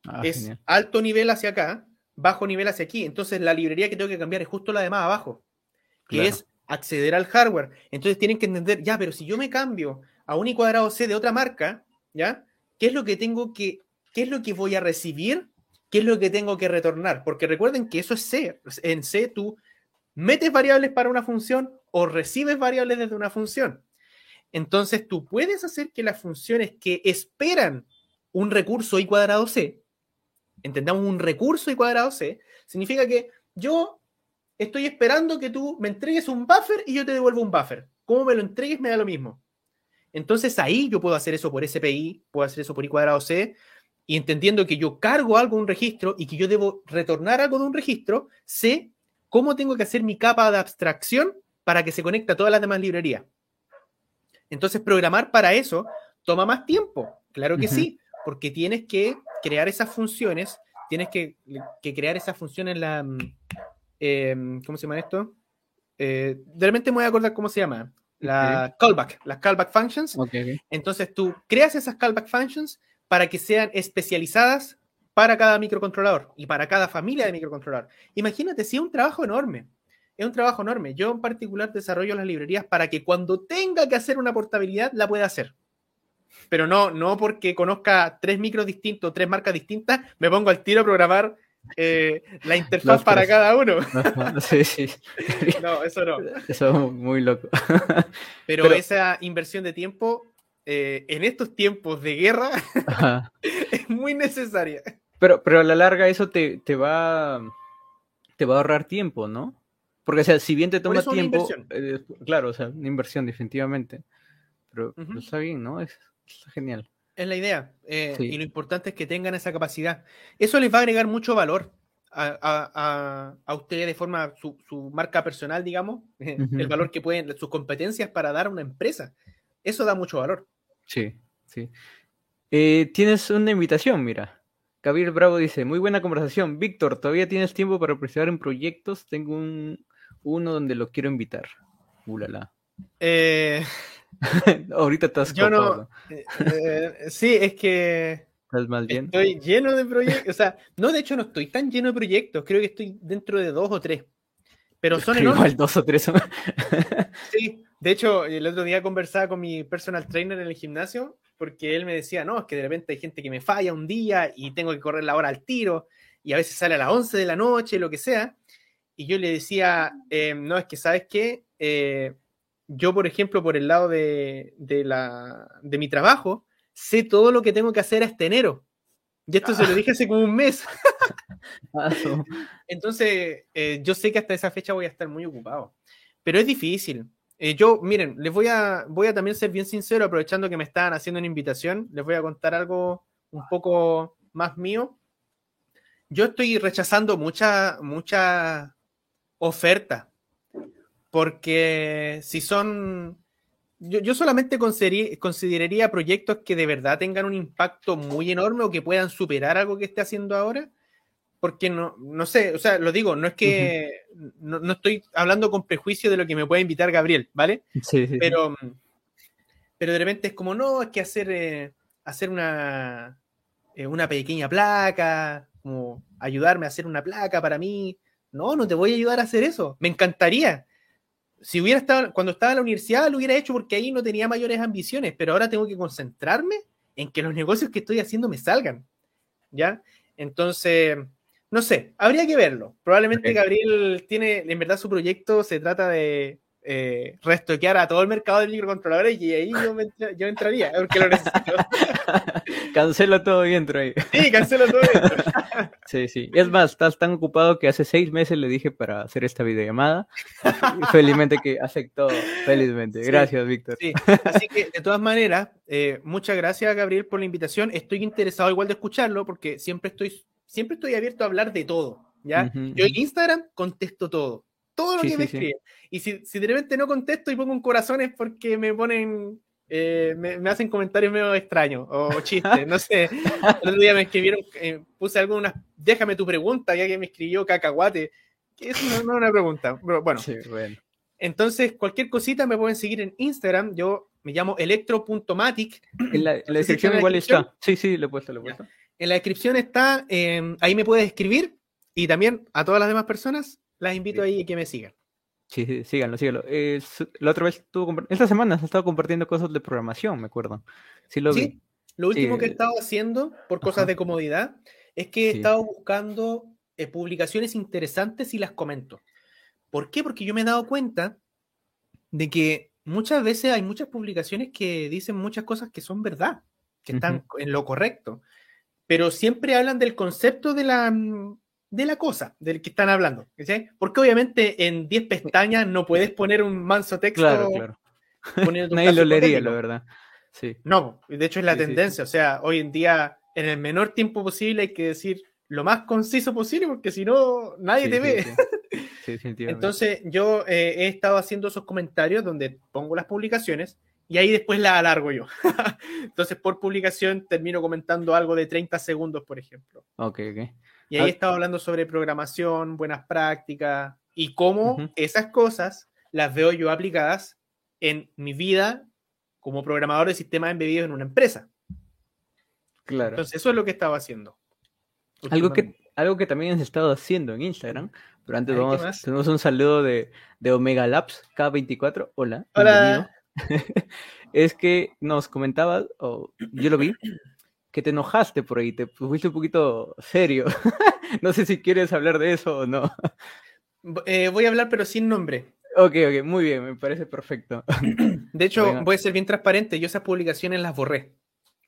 Ah, es alto nivel hacia acá, bajo nivel hacia aquí. Entonces la librería que tengo que cambiar es justo la de más abajo, que es acceder al hardware. Entonces tienen que entender, ya, pero si yo me cambio a un i cuadrado C de otra marca, ¿ya? ¿Qué es lo que tengo que qué es lo que voy a recibir, qué es lo que tengo que retornar. Porque recuerden que eso es C. En C tú metes variables para una función o recibes variables desde una función. Entonces tú puedes hacer que las funciones que esperan un recurso i cuadrado C, entendamos un recurso i cuadrado C, significa que yo estoy esperando que tú me entregues un buffer y yo te devuelvo un buffer. Cómo me lo entregues me da lo mismo. Entonces ahí yo puedo hacer eso por SPI, puedo hacer eso por i cuadrado C, y entendiendo que yo cargo algo un registro y que yo debo retornar algo de un registro, sé cómo tengo que hacer mi capa de abstracción para que se conecte a todas las demás librerías. Entonces, programar para eso toma más tiempo, claro que sí, porque tienes que crear esas funciones, tienes que, crear esas funciones en la... Mm, em, ¿Cómo se llama esto? Eh, de repente me voy a acordar cómo se llama. La callback, las callback functions. Entonces tú creas esas callback functions, para que sean especializadas para cada microcontrolador y para cada familia de microcontrolador. Imagínate, si es un trabajo enorme, es un trabajo enorme. Yo en particular desarrollo las librerías para que cuando tenga que hacer una portabilidad la pueda hacer. Pero no, no porque conozca tres micros distintos, tres marcas distintas, me pongo al tiro a programar eh, la interfaz para cada uno. No, sí, sí. no, eso no. Eso es muy loco. Pero, esa inversión de tiempo eh, en estos tiempos de guerra es muy necesaria. Pero, pero a la larga eso te, te, va, te va a ahorrar tiempo, ¿no? Porque, o sea, si bien te toma tiempo, eh, claro, o sea, una inversión definitivamente. pero, está bien, ¿no? Es, está genial. Es la idea. Eh, y lo importante es que tengan esa capacidad. Eso les va a agregar mucho valor a, a, ustedes de forma, su, su, marca personal, digamos, el valor que pueden, sus competencias para dar a una empresa. Eso da mucho valor. Sí, sí. Eh, tienes una invitación, mira. Gabriel Bravo dice, muy buena conversación. Víctor, ¿todavía tienes tiempo para participar en proyectos? Tengo un, uno donde lo quiero invitar. Ulala. Eh... Ahorita estás Yo no. Eh, eh, sí, es que. ¿Estás más bien? Estoy lleno de proyectos. O sea, no, de hecho, no estoy tan lleno de proyectos. Creo que estoy dentro de dos o tres. Pero son enormes. Igual dos o tres sí, de hecho, el otro día conversaba con mi personal trainer en el gimnasio porque él me decía, no, es que de repente hay gente que me falla un día y tengo que correr la hora al tiro y a veces sale a las 11 de la noche, lo que sea. Y yo le decía, eh, no, es que sabes qué, eh, yo, por ejemplo, por el lado de, la, de mi trabajo, sé todo lo que tengo que hacer este enero. Y esto se lo dije hace como un mes. Entonces, eh, yo sé que hasta esa fecha voy a estar muy ocupado. Pero es difícil. Eh, yo, miren, les voy a, voy a también ser bien sincero, aprovechando que me están haciendo una invitación, les voy a contar algo un poco más mío. Yo estoy rechazando mucha, mucha oferta porque si son... Yo, solamente consideraría proyectos que de verdad tengan un impacto muy enorme o que puedan superar algo que esté haciendo ahora, porque no, no sé, o sea, lo digo, no es que no, estoy hablando con prejuicio de lo que me puede invitar Gabriel, ¿vale? Sí, sí, pero, pero de repente es como, no, es que hacer, eh, hacer una, eh, una pequeña placa, como ayudarme a hacer una placa para mí. No, no te voy a ayudar a hacer eso. Me encantaría si hubiera estado, cuando estaba en la universidad, lo hubiera hecho porque ahí no tenía mayores ambiciones, pero ahora tengo que concentrarme en que los negocios que estoy haciendo me salgan. ¿Ya? Entonces, no sé, habría que verlo. Probablemente Gabriel tiene, en verdad su proyecto se trata de eh, restoquear a todo el mercado de microcontroladores y ahí yo, entraría, porque lo necesito. cancelo todo y entro ahí. Sí, cancelo todo y entro. sí, sí. Es más, estás tan ocupado que hace seis meses le dije para hacer esta videollamada. felizmente que aceptó, felizmente. Gracias, Víctor. Sí, así que de todas maneras, eh, muchas gracias, Gabriel, por la invitación. Estoy interesado igual de escucharlo porque siempre estoy, siempre estoy abierto a hablar de todo. ¿ya? Yo en Instagram contesto todo todo lo que me escriben. Y si, si, de repente no contesto y pongo un corazón es porque me ponen, eh, me, hacen comentarios medio extraños o chistes, no sé. El otro día me escribieron, eh, puse algunas, déjame tu pregunta, ya que me escribió cacahuate, que eso no, es una pregunta, pero bueno. Entonces, cualquier cosita me pueden seguir en Instagram, yo me llamo electro.matic. En la, descripción igual está. Sí, sí, lo he puesto, lo he puesto. En la descripción está, eh, ahí me puedes escribir y también a todas las demás personas las invito ahí a que me sigan. Sí, sí, síganlo, síganlo. la otra vez estuvo esta semana has estado compartiendo cosas de programación, me acuerdo. Sí, lo vi. Lo último que he estado haciendo, por cosas de comodidad, es que he estado buscando eh, publicaciones interesantes y las comento. ¿Por qué? Porque yo me he dado cuenta de que muchas veces hay muchas publicaciones que dicen muchas cosas que son verdad, que están en lo correcto, pero siempre hablan del concepto de la, mm, de la cosa del que están hablando. Porque obviamente en 10 pestañas no puedes poner un manso texto. Claro, claro. Nadie lo leería, la verdad. Sí. No, de hecho es la tendencia. O sea, hoy en día, en el menor tiempo posible, hay que decir lo más conciso posible, porque si no, nadie te ve. Entonces, yo eh, he estado haciendo esos comentarios donde pongo las publicaciones y ahí después la alargo yo. Entonces, por publicación termino comentando algo de 30 segundos, por ejemplo. Ok, ok. Y ahí estaba hablando sobre programación, buenas prácticas y cómo esas cosas las veo yo aplicadas en mi vida como programador de sistemas embebidos en una empresa. Claro. Entonces, eso es lo que estaba haciendo. Algo que, algo que también has estado haciendo en Instagram, pero antes vamos, tenemos un saludo de, de Omega Labs K24. Hola. Hola. es que nos comentabas, o yo lo vi, que te enojaste por ahí, te fuiste un poquito serio. no sé si quieres hablar de eso o no. Eh, voy a hablar, pero sin nombre. Ok, ok, muy bien, me parece perfecto. De hecho, voy a ser bien transparente, yo esas publicaciones las borré.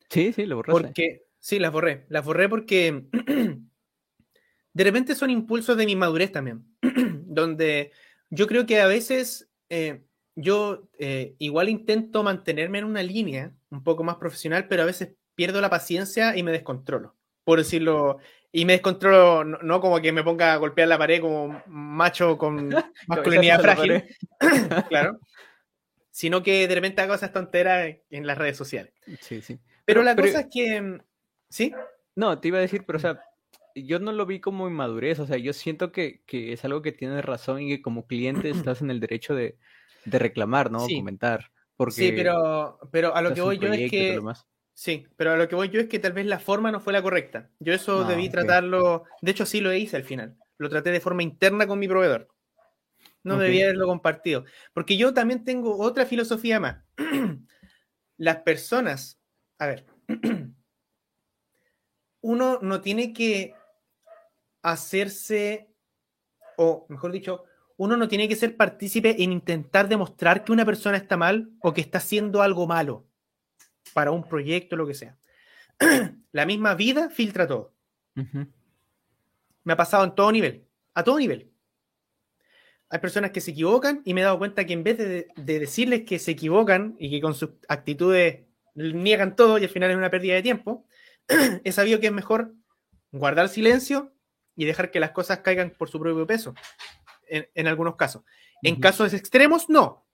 Sí, sí, las borré. Porque, sí, las borré. Las borré porque de repente son impulsos de mi madurez también, donde yo creo que a veces, eh, yo eh, igual intento mantenerme en una línea un poco más profesional, pero a veces pierdo la paciencia y me descontrolo, por decirlo. Y me descontrolo, no, como que me ponga a golpear la pared como macho con masculinidad frágil, claro, sino que de repente hago esas tonteras en las redes sociales. Sí, sí. Pero, la cosa es que, ¿sí? No, te iba a decir, pero o sea, yo no lo vi como inmadurez, o sea, yo siento que, que es algo que tienes razón y que como cliente estás en el derecho de, de reclamar, ¿no? Comentar. Porque sí, pero, pero a lo que voy yo es que... Sí, pero a lo que voy yo es que tal vez la forma no fue la correcta. Yo eso debí tratarlo, de hecho sí lo hice al final. Lo traté de forma interna con mi proveedor. No debía haberlo compartido. Porque yo también tengo otra filosofía más. Las personas, a ver, uno no tiene que hacerse, o mejor dicho, uno no tiene que ser partícipe en intentar demostrar que una persona está mal o que está haciendo algo malo para un proyecto, lo que sea. La misma vida filtra todo. Me ha pasado en todo nivel, a todo nivel. Hay personas que se equivocan y me he dado cuenta que en vez de, de decirles que se equivocan y que con sus actitudes niegan todo y al final es una pérdida de tiempo, he sabido que es mejor guardar silencio y dejar que las cosas caigan por su propio peso, en, algunos casos. En casos extremos, no.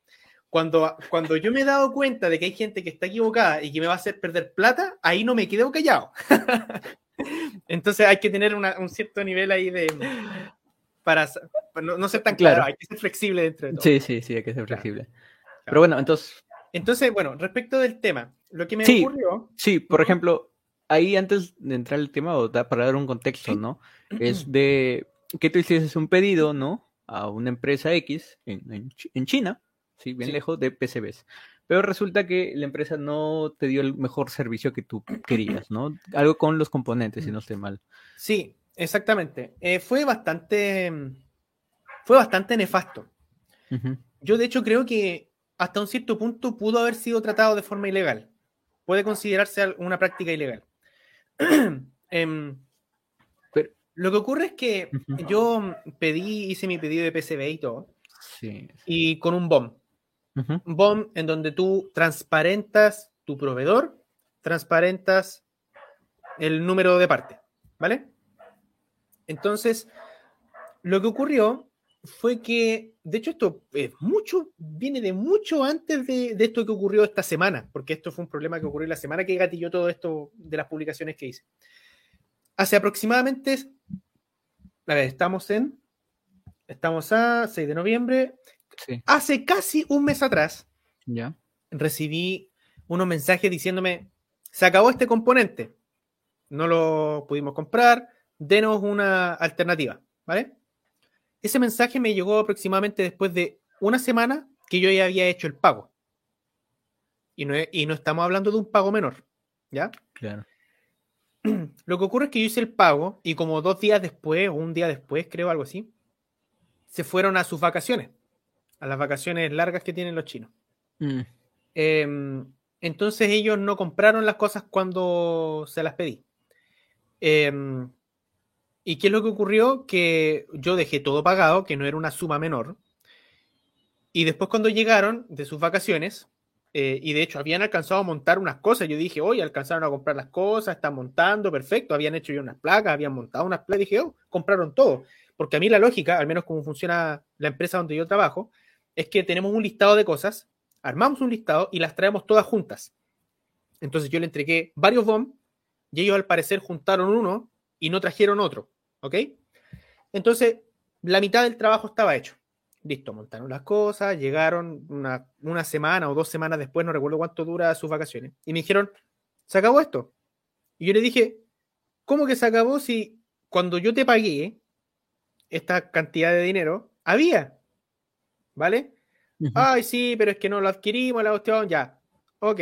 Cuando, cuando yo me he dado cuenta de que hay gente que está equivocada y que me va a hacer perder plata, ahí no me quedo callado. Entonces hay que tener un cierto nivel ahí de... Para, no, ser tan claro, hay que ser flexible dentro de todo. Sí, sí, sí, hay que ser flexible. Pero bueno, entonces... Entonces, bueno, respecto del tema, lo que me ocurrió... Sí, por ejemplo, ahí antes de entrar al tema, o para dar un contexto, ¿no? Es de que tú hiciste un pedido, ¿no? A una empresa X en, en, China, ¿sí? Bien lejos de PCBs. Pero resulta que la empresa no te dio el mejor servicio que tú querías, ¿no? Algo con los componentes, si no estoy mal. Sí, exactamente. Eh, fue bastante. Fue bastante nefasto. Yo, de hecho, creo que hasta un cierto punto pudo haber sido tratado de forma ilegal. Puede considerarse una práctica ilegal. Em, lo que ocurre es que yo pedí, hice mi pedido de PCB y todo. Y con un Un BOM en donde tú transparentas tu proveedor, transparentas el número de parte. ¿Vale? Entonces, lo que ocurrió fue que, de hecho, esto es mucho, viene de mucho antes de, esto que ocurrió esta semana, porque esto fue un problema que ocurrió la semana que gatilló todo esto de las publicaciones que hice. Hace aproximadamente, estamos en, estamos a 6 de noviembre, hace casi un mes atrás, ya recibí unos mensajes diciéndome, se acabó este componente, no lo pudimos comprar, denos una alternativa, ¿vale? Ese mensaje me llegó aproximadamente después de una semana que yo ya había hecho el pago. Y no, y no estamos hablando de un pago menor, ¿ya? Claro. Lo que ocurre es que yo hice el pago y como dos días después, o un día después, creo, algo así, se fueron a sus vacaciones, a las vacaciones largas que tienen los chinos. Mm. Em, entonces ellos no compraron las cosas cuando se las pedí. Eh, ¿Y qué es lo que ocurrió? Que yo dejé todo pagado, que no era una suma menor. Y después cuando llegaron de sus vacaciones, eh, y de hecho habían alcanzado a montar unas cosas, yo dije, oye, alcanzaron a comprar las cosas, están montando, perfecto, habían hecho ya unas placas, habían montado unas placas, dije, oh, compraron todo. Porque a mí la lógica, al menos como funciona la empresa donde yo trabajo, es que tenemos un listado de cosas, armamos un listado y las traemos todas juntas. Entonces yo le entregué varios BOM y ellos al parecer juntaron uno y no trajeron otro. ¿Ok? Entonces, la mitad del trabajo estaba hecho. Listo, montaron las cosas, llegaron una, semana o dos semanas después, no recuerdo cuánto dura sus vacaciones, y me dijeron, se acabó esto. Y yo le dije, ¿cómo que se acabó si cuando yo te pagué esta cantidad de dinero, había? ¿Vale? Ay, sí, pero es que no lo adquirimos, la cuestión, ya. Ok.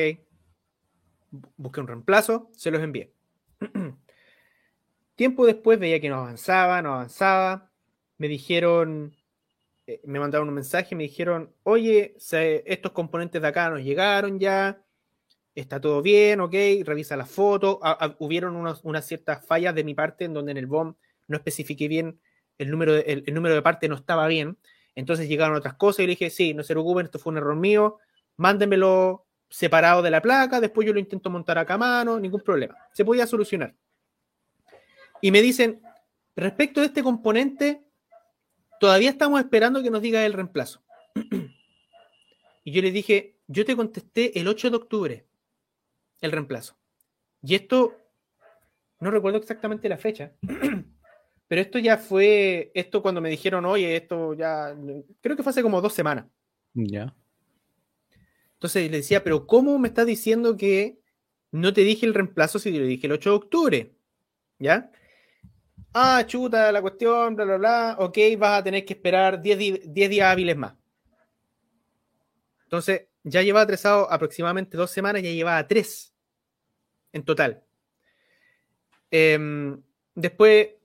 Busqué un reemplazo, se los envié. Tiempo después veía que no avanzaba, no avanzaba. Me dijeron, eh, me mandaron un mensaje, me dijeron, oye, estos componentes de acá nos llegaron ya, está todo bien, ok, revisa la foto. hubieron unas ciertas fallas de mi parte en donde en el BOM no especifiqué bien el número de, el, número de parte no estaba bien. Entonces llegaron otras cosas y le dije, sí, no se preocupen, esto fue un error mío, mándenmelo separado de la placa, después yo lo intento montar acá a mano, ningún problema. Se podía solucionar. Y me dicen, respecto de este componente, todavía estamos esperando que nos diga el reemplazo. y yo les dije, yo te contesté el 8 de octubre el reemplazo. Y esto, no recuerdo exactamente la fecha, pero esto ya fue, esto cuando me dijeron, oye, esto ya, creo que fue hace como dos semanas. Ya. Entonces le decía, pero ¿cómo me estás diciendo que no te dije el reemplazo si te lo dije el 8 de octubre? ¿Ya? Ah, chuta, la cuestión, bla, bla, bla. Ok, vas a tener que esperar 10, días hábiles más. Entonces, ya lleva atrasado aproximadamente dos semanas, ya llevaba tres en total. Em, después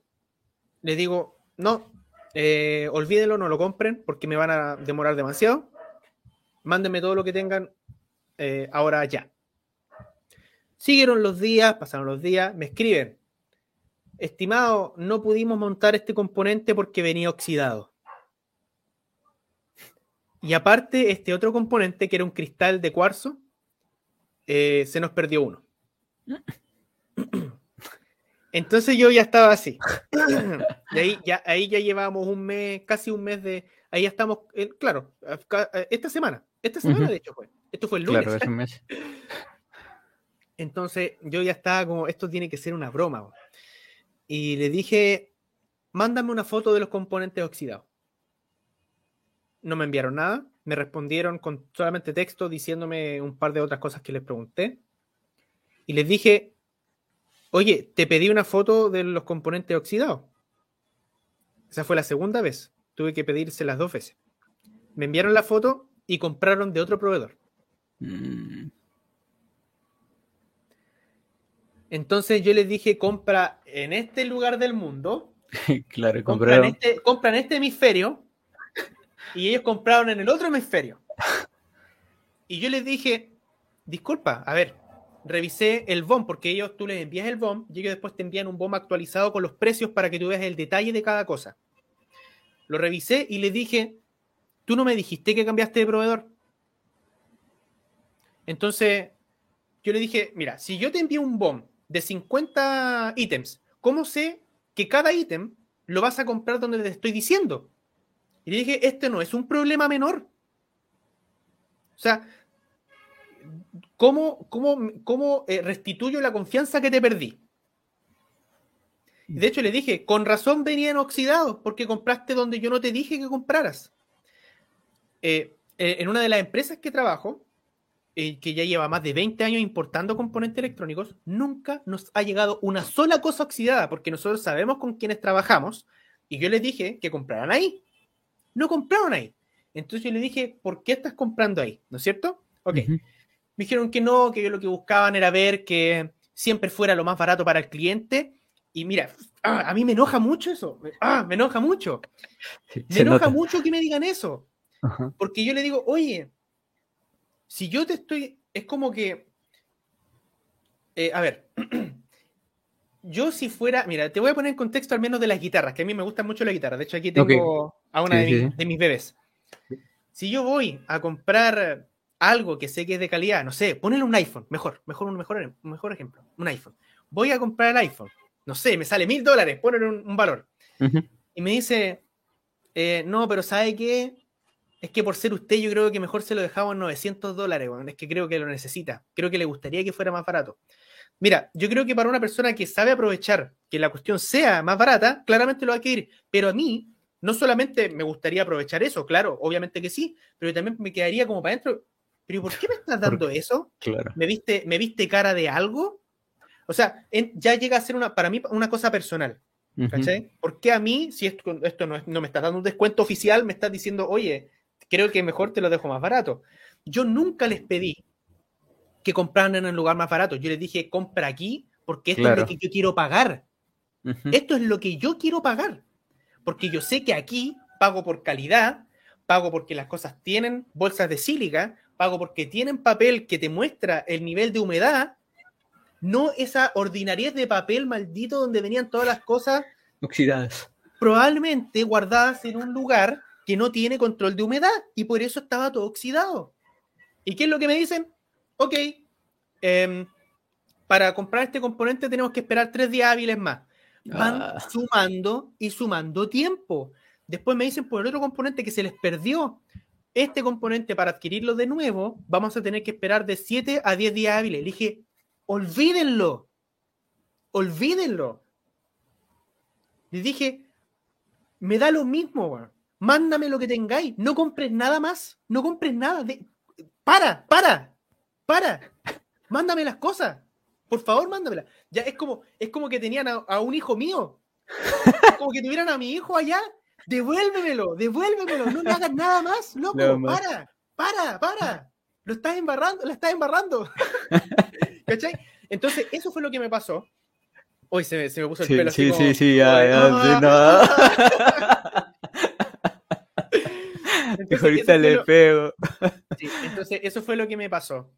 le digo, no, eh, olvídenlo, no lo compren porque me van a demorar demasiado. Mándenme todo lo que tengan eh, ahora ya. Siguieron los días, pasaron los días, me escriben. Estimado, no pudimos montar este componente porque venía oxidado. Y aparte, este otro componente, que era un cristal de cuarzo, eh, se nos perdió uno. Entonces yo ya estaba así. Y ahí ya, ahí ya llevábamos un mes, casi un mes de. Ahí ya estamos, eh, claro, eh, esta semana. Esta semana, de hecho, fue. Esto fue el lunes. Claro, es un mes. Entonces yo ya estaba como, esto tiene que ser una broma. Y le dije, mándame una foto de los componentes oxidados. No me enviaron nada. Me respondieron con solamente texto diciéndome un par de otras cosas que les pregunté. Y les dije, oye, te pedí una foto de los componentes oxidados. Esa fue la segunda vez. Tuve que pedirse las dos veces. Me enviaron la foto y compraron de otro proveedor. Mm. Entonces yo les dije, compra en este lugar del mundo. claro, compra en, este, compra en este hemisferio. Y ellos compraron en el otro hemisferio. Y yo les dije, disculpa, a ver, revisé el BOM, porque ellos tú les envías el BOM y ellos después te envían un BOM actualizado con los precios para que tú veas el detalle de cada cosa. Lo revisé y les dije, tú no me dijiste que cambiaste de proveedor. Entonces, yo le dije, mira, si yo te envío un BOM de 50 ítems, ¿cómo sé que cada ítem lo vas a comprar donde te estoy diciendo? Y le dije, este no es un problema menor. O sea, ¿cómo, cómo, cómo eh, restituyo la confianza que te perdí? De hecho, le dije, con razón venían oxidados, porque compraste donde yo no te dije que compraras. Eh, eh, en una de las empresas que trabajo, que ya lleva más de 20 años importando componentes electrónicos, nunca nos ha llegado una sola cosa oxidada, porque nosotros sabemos con quiénes trabajamos, y yo les dije que compraran ahí. No compraron ahí. Entonces yo le dije, ¿por qué estás comprando ahí? ¿No es cierto? Ok. Me dijeron que no, que lo que buscaban era ver que siempre fuera lo más barato para el cliente. Y mira, ah, a mí me enoja mucho eso. Ah, me enoja mucho. me enoja mucho que me digan eso. Porque yo le digo, oye, si yo te estoy, es como que, eh, a ver, yo si fuera, mira, te voy a poner en contexto al menos de las guitarras, que a mí me gustan mucho las guitarras. De hecho, aquí tengo a una de, mis bebés. Si yo voy a comprar algo que sé que es de calidad, no sé, ponle un iPhone, mejor, mejor, un mejor, un mejor ejemplo, un iPhone. Voy a comprar el iPhone, no sé, me sale mil dólares, ponle un, valor. Y me dice, eh, no, pero ¿sabe qué? Es que por ser usted, yo creo que mejor se lo dejamos en 900 dólares, es que creo que lo necesita. Creo que le gustaría que fuera más barato. Mira, yo creo que para una persona que sabe aprovechar que la cuestión sea más barata, claramente lo va a querer. Pero a mí, no solamente me gustaría aprovechar eso, claro, obviamente que sí, pero también me quedaría como para adentro. ¿Pero por qué me estás dando eso? Claro. ¿Me viste, ¿Me viste cara de algo? O sea, ya llega a ser una, para mí una cosa personal. ¿Cachai? ¿Por qué a mí, si esto, esto no, no, me estás dando un descuento oficial, me estás diciendo, oye, creo que mejor te lo dejo más barato. Yo nunca les pedí que compraran en el lugar más barato. Yo les dije, compra aquí porque esto es lo que yo quiero pagar. Esto es lo que yo quiero pagar. Porque yo sé que aquí pago por calidad, pago porque las cosas tienen bolsas de sílica, pago porque tienen papel que te muestra el nivel de humedad, no esa ordinariedad de papel maldito donde venían todas las cosas oxidadas. Probablemente guardadas en un lugar que no tiene control de humedad y por eso estaba todo oxidado. ¿Y qué es lo que me dicen? Ok, em, para comprar este componente tenemos que esperar tres días hábiles más. Van ah. sumando y sumando tiempo. Después me dicen por el otro componente que se les perdió. Este componente para adquirirlo de nuevo, vamos a tener que esperar de 7 a 10 días hábiles. Le dije, olvídenlo. Olvídenlo. Les dije, me da lo mismo, Mándame lo que tengáis. No compres nada más. No compres nada. De... Para, para, para. Mándame las cosas. Por favor, mándamela. Ya es como, es como que tenían a, un hijo mío. como que tuvieran a mi hijo allá. Devuélvemelo, devuélvemelo. No le hagas nada más, loco. para, para, para. Lo estás embarrando, la estás embarrando. ¿Cachai? Entonces, eso fue lo que me pasó. Hoy se, me puso el pelo así. Sí, sí, sí, ya, ya, no. Entonces, ahorita le pego. Sí, entonces, eso fue lo que me pasó.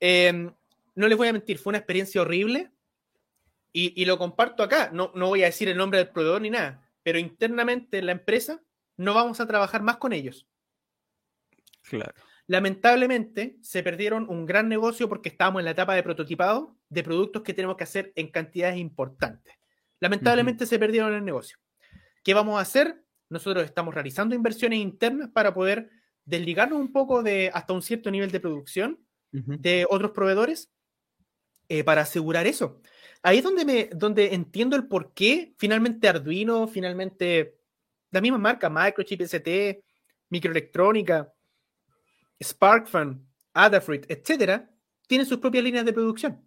Eh, no les voy a mentir, fue una experiencia horrible y, lo comparto acá. No, no voy a decir el nombre del proveedor ni nada, pero internamente en la empresa no vamos a trabajar más con ellos. Claro. Lamentablemente se perdieron un gran negocio porque estábamos en la etapa de prototipado de productos que tenemos que hacer en cantidades importantes. Lamentablemente se perdieron el negocio. ¿Qué vamos a hacer? Nosotros estamos realizando inversiones internas para poder desligarnos un poco de hasta un cierto nivel de producción de otros proveedores eh, para asegurar eso. Ahí es donde, me, donde entiendo el por qué finalmente Arduino, finalmente la misma marca, Microchip ST, Microelectrónica, SparkFun, Adafruit, etcétera, tienen sus propias líneas de producción.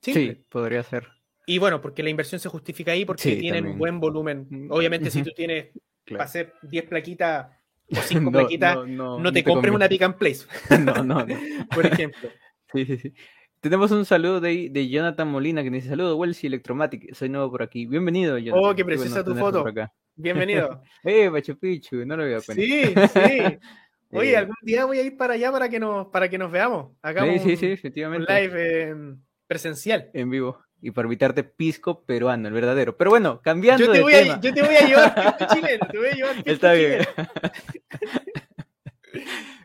Sí, podría ser. Y bueno, porque la inversión se justifica ahí porque tienen buen volumen. Mm, Obviamente, si tú tienes para hacer 10 plaquitas o 5 plaquitas, no, te, compres una pick and place. no, no, Por ejemplo. Sí, sí, sí. Tenemos un saludo de, de Jonathan Molina que dice: Saludos, Welsi Electromatic. Soy nuevo por aquí. Bienvenido, Jonathan. Oh, qué preciosa tu foto. Bienvenido. eh, Machu Picchu, no lo veo. Sí, sí. Oye, eh. algún día voy a ir para allá para que nos, para que nos veamos. Hagamos sí, sí, sí, efectivamente. un live em, presencial. En vivo. Y para invitarte pisco peruano, el verdadero. Pero bueno, cambiando yo te de voy tema. A, yo te voy a llevar pisco chileno, te voy a llevar pisco Está bien.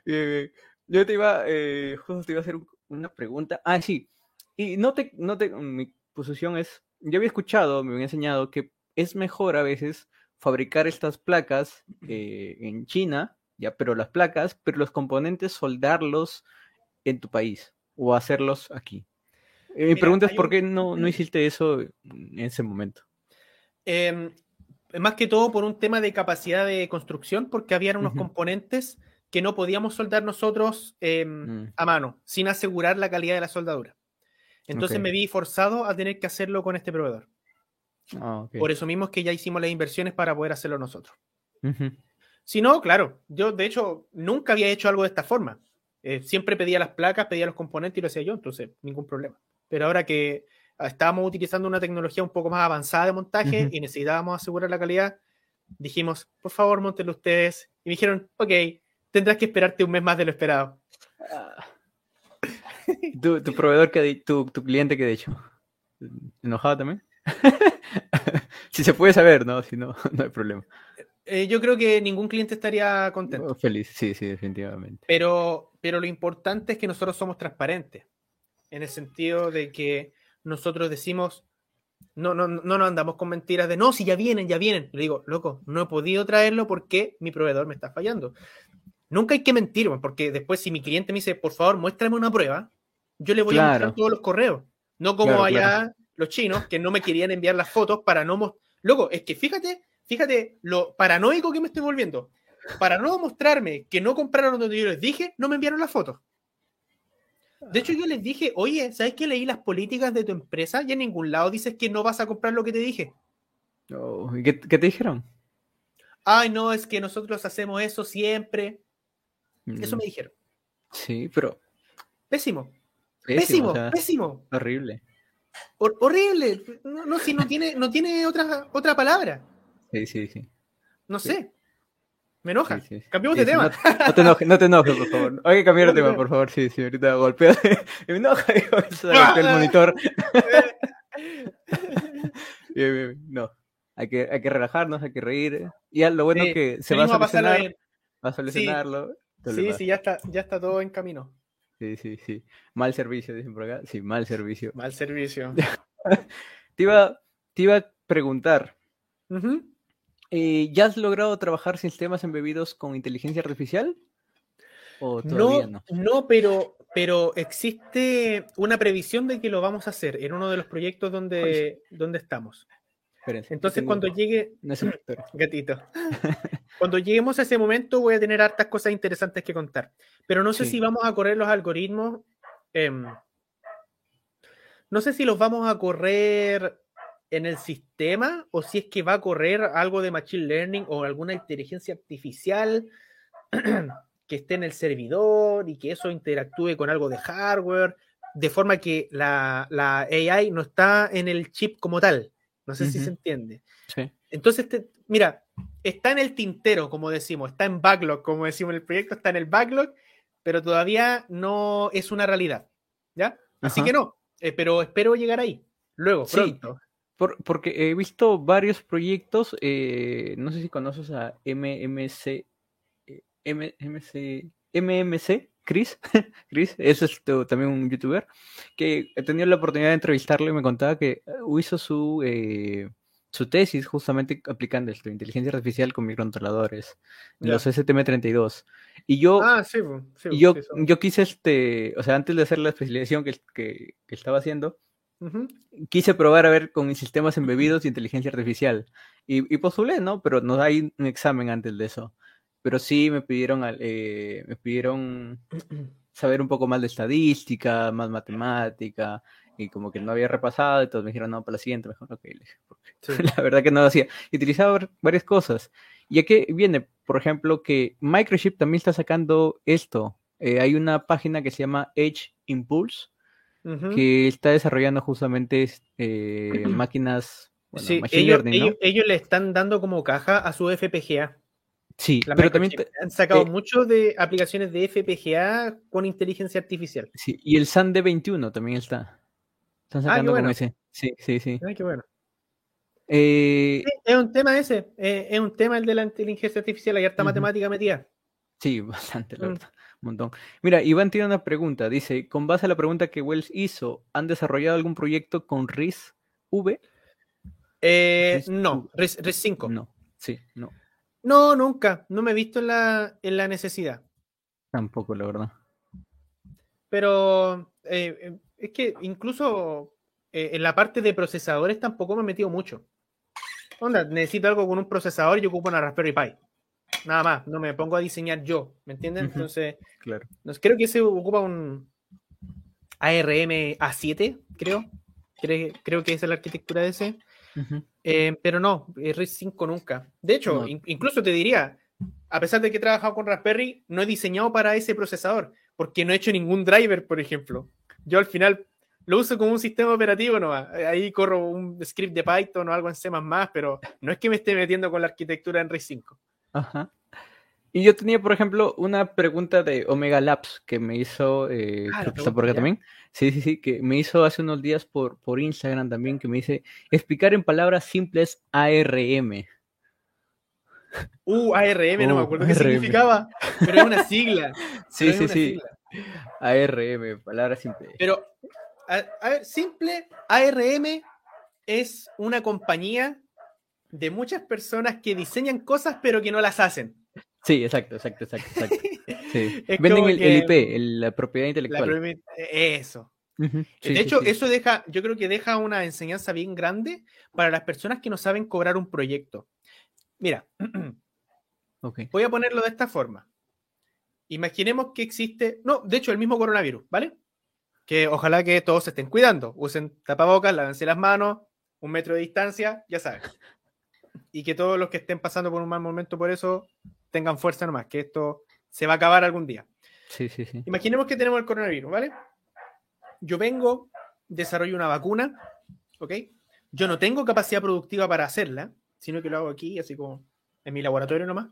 bien, bien. Yo te iba, eh, justo te iba a hacer una pregunta. Ah, sí. Y no te, no te, mi posición es, yo había escuchado, me había enseñado que es mejor a veces fabricar estas placas eh, en China, ya, pero las placas, pero los componentes soldarlos en tu país o hacerlos aquí. Eh, mi pregunta es por qué no, no hiciste eso en ese momento. Em, más que todo por un tema de capacidad de construcción, porque había unos componentes que no podíamos soldar nosotros em, mm. a mano, sin asegurar la calidad de la soldadura. Entonces me vi forzado a tener que hacerlo con este proveedor. Ah, Por eso mismo es que ya hicimos las inversiones para poder hacerlo nosotros. Si no, claro, yo de hecho nunca había hecho algo de esta forma. Eh, siempre pedía las placas, pedía los componentes y lo hacía yo, entonces ningún problema. Pero ahora que estábamos utilizando una tecnología un poco más avanzada de montaje y necesitábamos asegurar la calidad, dijimos, por favor, montenlo ustedes. Y me dijeron, ok, tendrás que esperarte un mes más de lo esperado. Ah. ¿Tu, proveedor, que tu, tu cliente, que de hecho? ¿Enojado también? si se puede saber, ¿no? Si no, no hay problema. Eh, yo creo que ningún cliente estaría contento. Feliz, sí, sí, definitivamente. Pero, pero lo importante es que nosotros somos transparentes, en el sentido de que nosotros decimos, no, no, no nos andamos con mentiras de, no, si ya vienen, ya vienen. Le digo, loco, no he podido traerlo porque mi proveedor me está fallando. Nunca hay que mentir, porque después si mi cliente me dice, por favor, muéstrame una prueba, yo le voy a mostrar todos los correos. No como allá los chinos que no me querían enviar las fotos para no mostrar. Luego, es que fíjate, fíjate lo paranoico que me estoy volviendo. Para no mostrarme que no compraron donde yo les dije, no me enviaron las fotos. De hecho, yo les dije, oye, ¿sabes que leí las políticas de tu empresa y en ningún lado dices que no vas a comprar lo que te dije? ¿Qué, ¿Qué, te dijeron? Ay, no, es que nosotros hacemos eso siempre. Eso me mm. dijeron. Sí, pero. Pésimo. Pésimo, pésimo. Horrible. horrible. No, si no tiene, no tiene otra, otra palabra. Sí, sí, sí. No sé. Me enoja. Cambiemos de tema. No, te enojes, no te enojes, por favor. Hay que cambiar de tema, por favor. Sí, sí, ahorita golpeo. Me enoja, digo, el monitor. bien, bien, no. Hay que, hay que relajarnos, hay que reír. Y lo bueno que se va a solucionar. Va a solucionarlo. Sí, sí, ya está, ya está todo en camino. Sí, sí, sí. Mal servicio, dicen por acá. Sí, mal servicio. Mal servicio. te, iba, te iba a preguntar. Eh, ¿Ya has logrado trabajar sistemas embebidos con inteligencia artificial? ¿O todavía no, no, no, pero, pero existe una previsión de que lo vamos a hacer en uno de los proyectos donde, donde estamos. Entonces, cuando llegue. Gatito. cuando lleguemos a ese momento, voy a tener hartas cosas interesantes que contar. Pero no sé si vamos a correr los algoritmos. Em, no sé si los vamos a correr en el sistema o si es que va a correr algo de Machine Learning o alguna inteligencia artificial que esté en el servidor y que eso interactúe con algo de hardware, de forma que la, la AI no está en el chip como tal no sé si se entiende. Entonces, mira, está en el tintero, como decimos, está en backlog, como decimos, el proyecto está en el backlog, pero todavía no es una realidad. ¿Ya? Así que no, eh, pero espero llegar ahí, luego, pronto. porque he visto varios proyectos, eh, no sé si conoces a MMC, eh, MMC, MMC, Chris, Chris, es este, también un youtuber, que he tenido la oportunidad de entrevistarlo y me contaba que uh, hizo su, eh, su tesis justamente aplicando esto, inteligencia artificial con microcontroladores, los STM32. Y yo, ah, sí, yo, yo quise, este, o sea, antes de hacer la especialización que, que, estaba haciendo, quise probar a ver con sistemas embebidos y inteligencia artificial. Y, y postulé, ¿no? Pero no hay un examen antes de eso pero sí me pidieron, eh, me pidieron saber un poco más de estadística, más matemática, y como que no había repasado, entonces me dijeron, no, para la siguiente, mejor, ok, porque la verdad que no lo hacía. Y utilizaba varias cosas. Y aquí viene, por ejemplo, que Microchip también está sacando esto. Eh, hay una página que se llama Edge Impulse, que está desarrollando justamente eh, máquinas. sí, ellos, ellos, le están dando como caja a su FPGA. Sí, pero también han sacado eh, mucho de aplicaciones de FPGA con inteligencia artificial. Sí, y el SAN D21 también está. Están ah, sacando como ese. Sí, sí, sí. Ay, qué bueno. Eh, es un tema ese, eh, es un tema el de la inteligencia artificial, hay harta matemática metida. Sí, bastante, la mm. verdad. Un montón. Mira, Iván tiene una pregunta. Dice: Con base a la pregunta que Wells hizo, ¿han desarrollado algún proyecto con RIS V? no, RIS, RIS 5. No, sí, no. No, nunca. No me he visto en la, en la necesidad. Tampoco, la verdad. Pero eh, eh, es que incluso eh, en la parte de procesadores tampoco me he metido mucho. Onda, necesito algo con un procesador y yo ocupo una Raspberry Pi. Nada más, no me pongo a diseñar yo, ¿me entienden? Entonces, claro. creo que se ocupa un ARM A7, creo. creo. Creo que esa es la arquitectura de ese. Eh, pero no, RISC 5 nunca. De hecho, incluso te diría, a pesar de que he trabajado con Raspberry, no he diseñado para ese procesador, porque no he hecho ningún driver, por ejemplo. Yo al final lo uso como un sistema operativo no Ahí corro un script de Python o algo en C++, pero no es que me esté metiendo con la arquitectura en RISC 5. Ajá. Y yo tenía, por ejemplo, una pregunta de Omega Labs que me hizo, eh, ah, está por acá también. Sí, sí, sí, que me hizo hace unos días por, por Instagram también, que me dice explicar en palabras simples ARM. Uh, ARM, no me acuerdo qué significaba, pero es una sigla. sí, sí, sí. ARM, palabras simples. Pero, a ver, simple, ARM es una compañía de muchas personas que diseñan cosas pero que no las hacen. Sí, exacto, exacto, exacto. Venden el, IP, la propiedad intelectual. eso. de hecho, eso deja, yo creo que deja una enseñanza bien grande para las personas que no saben cobrar un proyecto. Mira, voy a ponerlo de esta forma. Imaginemos que existe, no, de hecho, el mismo coronavirus, ¿vale? Que ojalá que todos se estén cuidando, usen tapabocas, lávense las manos, un metro de distancia, ya saben. Y que todos los que estén pasando por un mal momento por eso tengan fuerza nomás, que esto se va a acabar algún día. Sí, sí, sí. Imaginemos que tenemos el coronavirus, ¿vale? Yo vengo, desarrollo una vacuna, ¿ok? Yo no tengo capacidad productiva para hacerla, sino que lo hago aquí, así como en mi laboratorio nomás.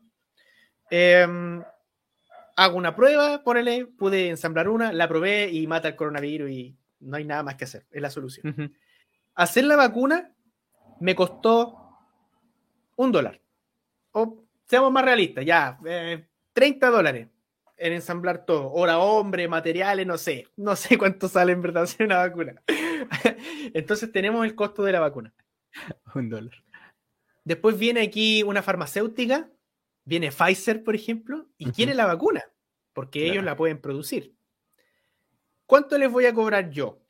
Em, hago una prueba, ponele, pude ensamblar una, la probé y mata el coronavirus y no hay nada más que hacer, es la solución. Hacer la vacuna me costó un dólar. O seamos más realistas, ya, 30 eh, dólares en ensamblar todo. Hora hombre, materiales, no sé. No sé cuánto sale en verdad hacer una vacuna. Entonces tenemos el costo de la vacuna. Un dólar. Después viene aquí una farmacéutica, viene Pfizer, por ejemplo, y quiere la vacuna, porque ellos la pueden producir. ¿Cuánto les voy a cobrar yo?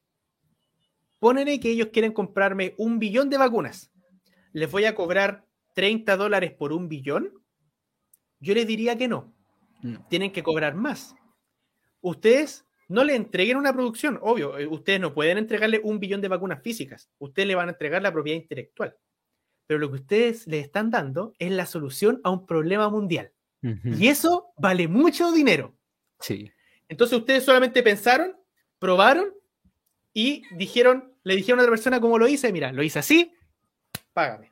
Pónganle que ellos quieren comprarme un billón de vacunas. ¿Les voy a cobrar 30 dólares por un billón? Yo les diría que no. Tienen que cobrar más. Ustedes no le entreguen una producción, obvio, eh, ustedes no pueden entregarle un billón de vacunas físicas, ustedes le van a entregar la propiedad intelectual. Pero lo que ustedes le están dando es la solución a un problema mundial. Y eso vale mucho dinero. Sí. Entonces ustedes solamente pensaron, probaron y dijeron, le dijeron a otra persona cómo lo hice, mira, lo hice así, págame.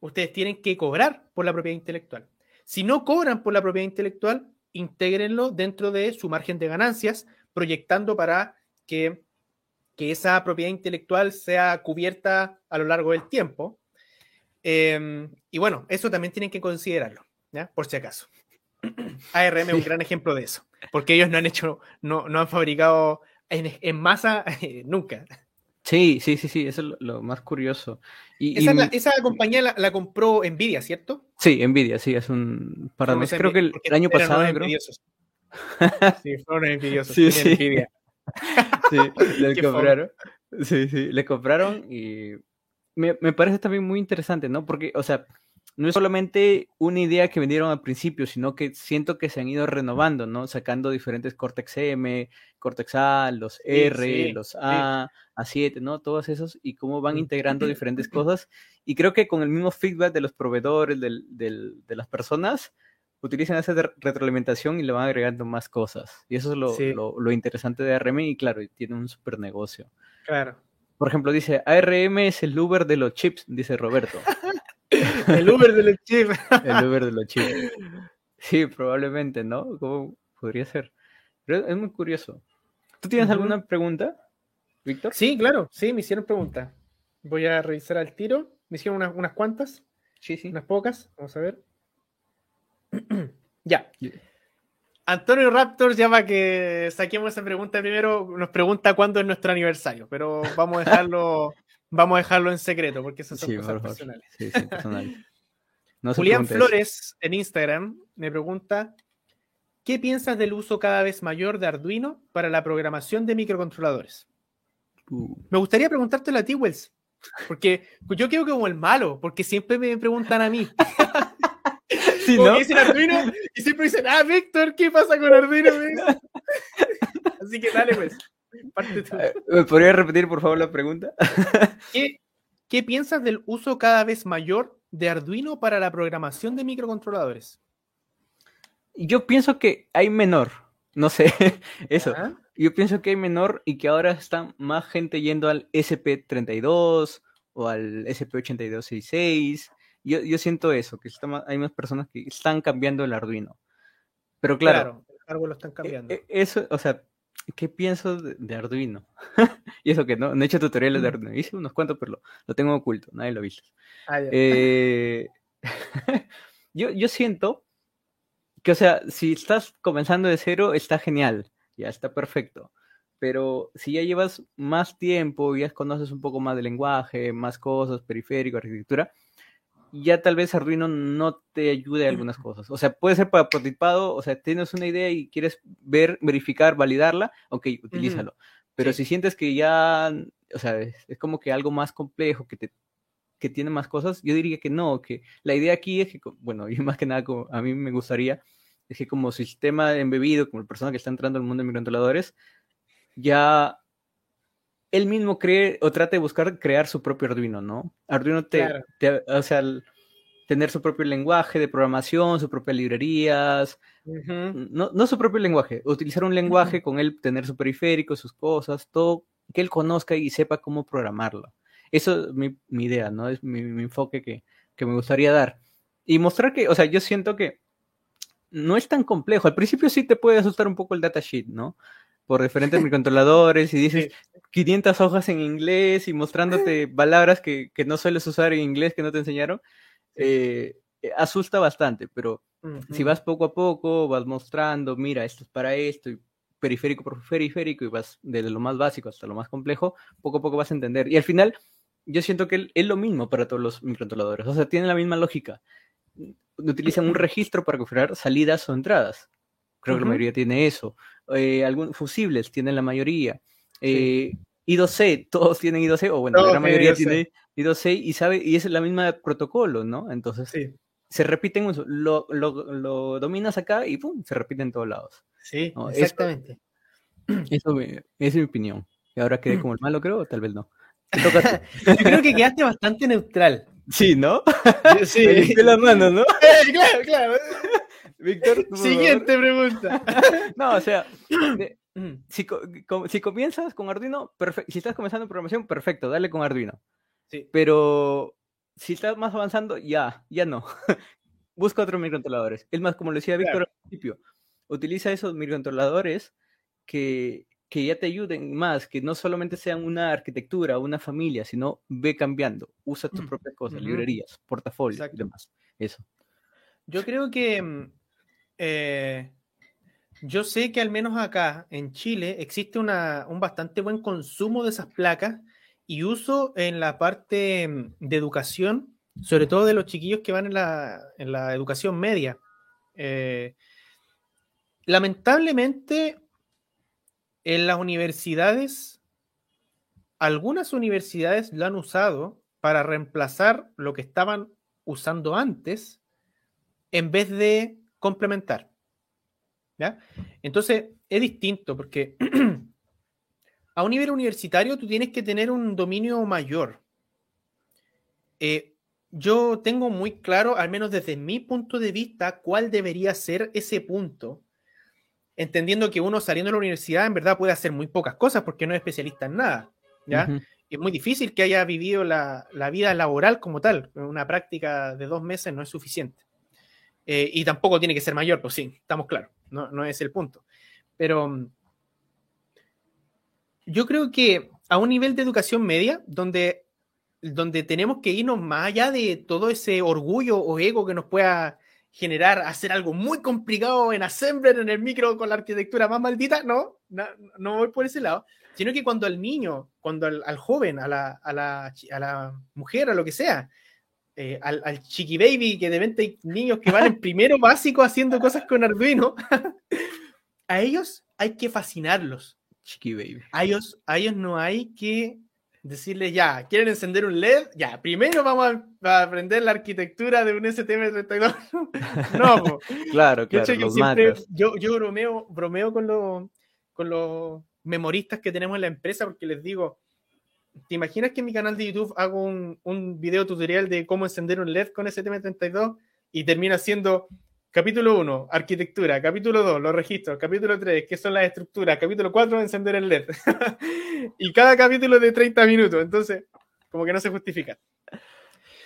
Ustedes tienen que cobrar por la propiedad intelectual. Si no cobran por la propiedad intelectual, intégrenlo dentro de su margen de ganancias, proyectando para que, esa propiedad intelectual sea cubierta a lo largo del tiempo. Em, y bueno, eso también tienen que considerarlo, ¿ya? Por si acaso. ARM es un gran ejemplo de eso, porque ellos no han hecho, no, no han fabricado en, masa nunca. Sí, sí, sí, sí, eso es lo, más curioso. Y, esa, compañía la, compró Nvidia, ¿cierto? Sí, Nvidia, sí, es un par de meses. Creo que el, año pasado. sí, fueron envidiosos. Sí, sí. Nvidia. sí, le compraron. Sí, sí, le compraron y me, me parece también muy interesante, ¿no? Porque, o sea, no es solamente una idea que vendieron al principio, sino que siento que se han ido renovando, ¿no? Sacando diferentes Cortex M, Cortex A, los R, los A, A7, ¿no? Todos esos y cómo van integrando diferentes cosas. Y creo que con el mismo feedback de los proveedores, de las personas, utilizan esa retroalimentación y le van agregando más cosas. Y eso es lo, lo interesante de ARM y claro, tiene un super negocio. Claro. Por ejemplo, dice, ARM es el Uber de los chips, dice Roberto. El Uber de los chips. El Uber de los chips. Sí, probablemente, ¿no? ¿Cómo podría ser? Pero es muy curioso. ¿Tú tienes alguna pregunta, Víctor? Sí, claro, sí, me hicieron preguntas. Voy a revisar al tiro. Me hicieron unas, cuantas. Sí, sí. Unas pocas. Vamos a ver. ya. Antonio Raptors, ya para que saquemos esa pregunta primero, nos pregunta cuándo es nuestro aniversario, pero vamos a dejarlo Vamos a dejarlo en secreto porque esas son cosas personales. Sí, sí, personales. Julián Flores en Instagram me pregunta: ¿Qué piensas del uso cada vez mayor de Arduino para la programación de microcontroladores? Uh. Me gustaría preguntártelo a ti, Wells, porque yo quedo como el malo, porque siempre me preguntan a mí. Sí, ¿no? dicen Arduino y siempre dicen, ah, Víctor, ¿qué pasa con Arduino? Así que dale, pues. Eh, ¿Me podría repetir, por favor, la pregunta? ¿Qué, piensas del uso cada vez mayor de Arduino para la programación de microcontroladores? Yo pienso que hay menor, no sé, eso. Yo pienso que hay menor y que ahora está más gente yendo al SP32 o al SP8266. Yo, yo siento eso, que hay más personas que están cambiando el Arduino. Pero claro, claro el lo están cambiando. E, e, eso, o sea, ¿qué pienso de, Arduino? y eso que no, no he hecho tutoriales de. Arduino. Hice unos cuantos, pero lo, tengo oculto, nadie lo ha visto. Ah, eh, yo, yo siento que, o sea, si estás comenzando de cero, está genial, ya está perfecto. Pero si ya llevas más tiempo, ya conoces un poco más de lenguaje, más cosas, periférico, arquitectura, ya tal vez Arduino no te ayude a algunas cosas. O sea, puede ser para prototipado, o sea, tienes una idea y quieres ver, verificar, validarla, ok, utilízalo. Pero si sientes que ya, o sea, es, como que algo más complejo, que te que tiene más cosas, yo diría que no, que la idea aquí es que, bueno, y más que nada como a mí me gustaría, es que como sistema embebido, como persona que está entrando al mundo de microcontroladores, ya él mismo cree o trata de buscar crear su propio Arduino, ¿no? Arduino te, o sea, tener su propio lenguaje de programación, sus propias librerías, no, no, su propio lenguaje, utilizar un lenguaje con él, tener su periférico, sus cosas, todo, que él conozca y sepa cómo programarlo. Eso es mi, idea, ¿no? Es mi, enfoque que, que me gustaría dar. Y mostrar que, o sea, yo siento que no es tan complejo. Al principio sí te puede asustar un poco el datasheet, ¿no? Por diferentes microcontroladores y dices 500 hojas en inglés y mostrándote palabras que, no sueles usar en inglés que no te enseñaron. eh, asusta bastante, pero si vas poco a poco, vas mostrando, mira, esto es para esto, y periférico por periférico, y vas desde lo más básico hasta lo más complejo, poco a poco vas a entender. Y al final, yo siento que es lo mismo para todos los microcontroladores, o sea, tienen la misma lógica. Utilizan un registro para configurar salidas o entradas. Creo que la mayoría tiene eso. Eh, algunos fusibles tienen la mayoría. Eh, I2C, todos tienen I2C, o bueno, la gran mayoría tiene I2C y sabe, y es la misma protocolo, ¿no? Entonces, se repiten, lo, lo, dominas acá y pum, se repite en todos lados. Sí, exactamente. Eso, esa es mi opinión. Y ahora quedé como el malo, creo, o tal vez no. Yo creo que quedaste bastante neutral. Sí, ¿no? Sí. Me las manos, ¿no? Eh, claro, claro. Víctor, siguiente pregunta. no, o sea, si, si, comienzas con Arduino, perfecto. Si estás comenzando en programación, perfecto, dale con Arduino. Sí. Pero si estás más avanzando, ya, ya no. Busca otros microcontroladores. Es más, como lo decía Víctor al principio, utiliza esos microcontroladores que, que ya te ayuden más, que no solamente sean una arquitectura, una familia, sino ve cambiando. Usa tus mm, propias cosas, librerías, portafolios y demás. Eso. Yo creo que mm, eh, yo sé que al menos acá en Chile existe un bastante buen consumo de esas placas y uso en la parte mm, de educación, sobre todo de los chiquillos que van en la, en la educación media. Eh, lamentablemente, en las universidades, algunas universidades lo han usado para reemplazar lo que estaban usando antes en vez de complementar. ¿Ya? Entonces, es distinto porque a un nivel universitario tú tienes que tener un dominio mayor. Eh, yo tengo muy claro, al menos desde mi punto de vista, cuál debería ser ese punto, entendiendo que uno saliendo de la universidad en verdad puede hacer muy pocas cosas porque no es especialista en nada. ¿ya? Es muy difícil que haya vivido la, la, vida laboral como tal. Una práctica de dos meses no es suficiente. Eh, y tampoco tiene que ser mayor, pues sí, estamos claros, no, no es el punto. Pero mm, yo creo que a un nivel de educación media, donde, donde tenemos que irnos más allá de todo ese orgullo o ego que nos pueda generar hacer algo muy complicado en Assembler, en el micro, con la arquitectura más maldita, no, no, voy por ese lado, sino que cuando al niño, cuando al, joven, a la, a, la, a la, mujer, a lo que sea, eh, al, al, chiqui baby, que de repente hay niños que van en primero básico haciendo cosas con Arduino, a ellos hay que fascinarlos. Chiqui baby. A ellos, a ellos no hay que decirles, ya, ¿quieren encender un LED? Ya, primero vamos a, aprender la arquitectura de un STM32. no, claro, claro. Yo, yo, yo, bromeo, bromeo con, con los memoristas que tenemos en la empresa porque les digo, ¿Te imaginas que en mi canal de YouTube hago un, video tutorial de cómo encender un LED con STM32 y termina siendo capítulo 1, arquitectura, capítulo 2, los registros, capítulo 3, qué son las estructuras, capítulo 4, encender el LED? y cada capítulo de 30 minutos, entonces, como que no se justifica.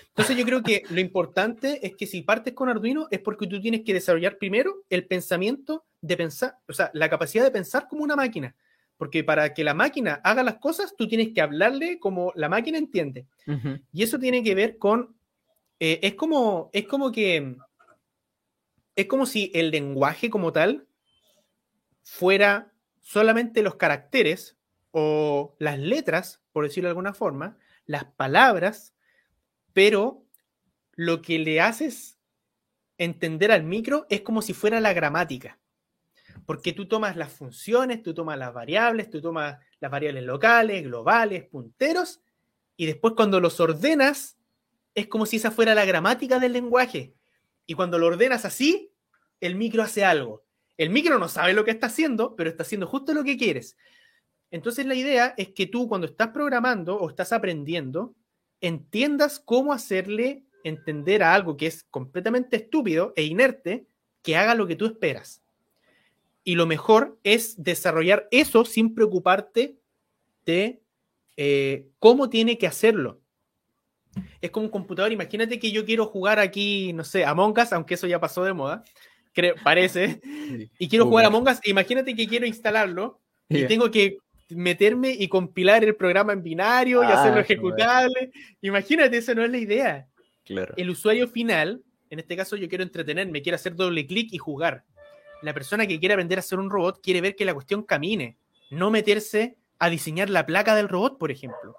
Entonces yo creo que lo importante es que si partes con Arduino es porque tú tienes que desarrollar primero el pensamiento de pensar, o sea, la capacidad de pensar como una máquina. Porque para que la máquina haga las cosas, tú tienes que hablarle como la máquina entiende. Y eso tiene que ver con. Eh, es, como, es como que. Es como si el lenguaje como tal fuera solamente los caracteres o las letras, por decirlo de alguna forma, las palabras, pero lo que le haces entender al micro es como si fuera la gramática porque tú tomas las funciones, tú tomas las variables, tú tomas las variables locales, globales, punteros, y después cuando los ordenas, es como si esa fuera la gramática del lenguaje. Y cuando lo ordenas así, el micro hace algo. El micro no sabe lo que está haciendo, pero está haciendo justo lo que quieres. Entonces la idea es que tú cuando estás programando o estás aprendiendo, entiendas cómo hacerle entender a algo que es completamente estúpido e inerte que haga lo que tú esperas. Y lo mejor es desarrollar eso sin preocuparte de eh, cómo tiene que hacerlo. Es como un computador, imagínate que yo quiero jugar aquí, no sé, Among Us, aunque eso ya pasó de moda, creo, parece, y quiero jugar Among Us, imagínate que quiero instalarlo y tengo que meterme y compilar el programa en binario y hacerlo ah, ejecutable. Imagínate, eso no es la idea. el usuario final, en este caso yo quiero entretenerme, quiero hacer doble clic y jugar. La persona que quiere aprender a hacer un robot quiere ver que la cuestión camine, no meterse a diseñar la placa del robot, por ejemplo.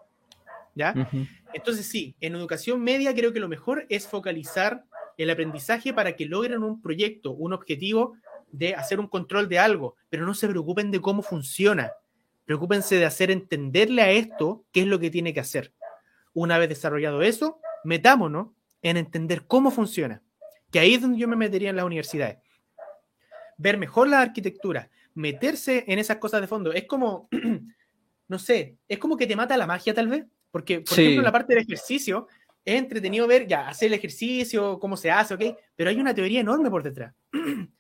¿Ya? Entonces sí, en educación media creo que lo mejor es focalizar el aprendizaje para que logren un proyecto, un objetivo de hacer un control de algo, pero no se preocupen de cómo funciona. Preocúpense de hacer entenderle a esto qué es lo que tiene que hacer. Una vez desarrollado eso, metámonos en entender cómo funciona, que ahí es donde yo me metería en las universidades. Ver mejor la arquitectura, meterse en esas cosas de fondo. Es como, no sé, es como que te mata la magia tal vez, porque por ejemplo la parte del ejercicio es entretenido ver, ya, hacer el ejercicio, cómo se hace, ok, pero hay una teoría enorme por detrás.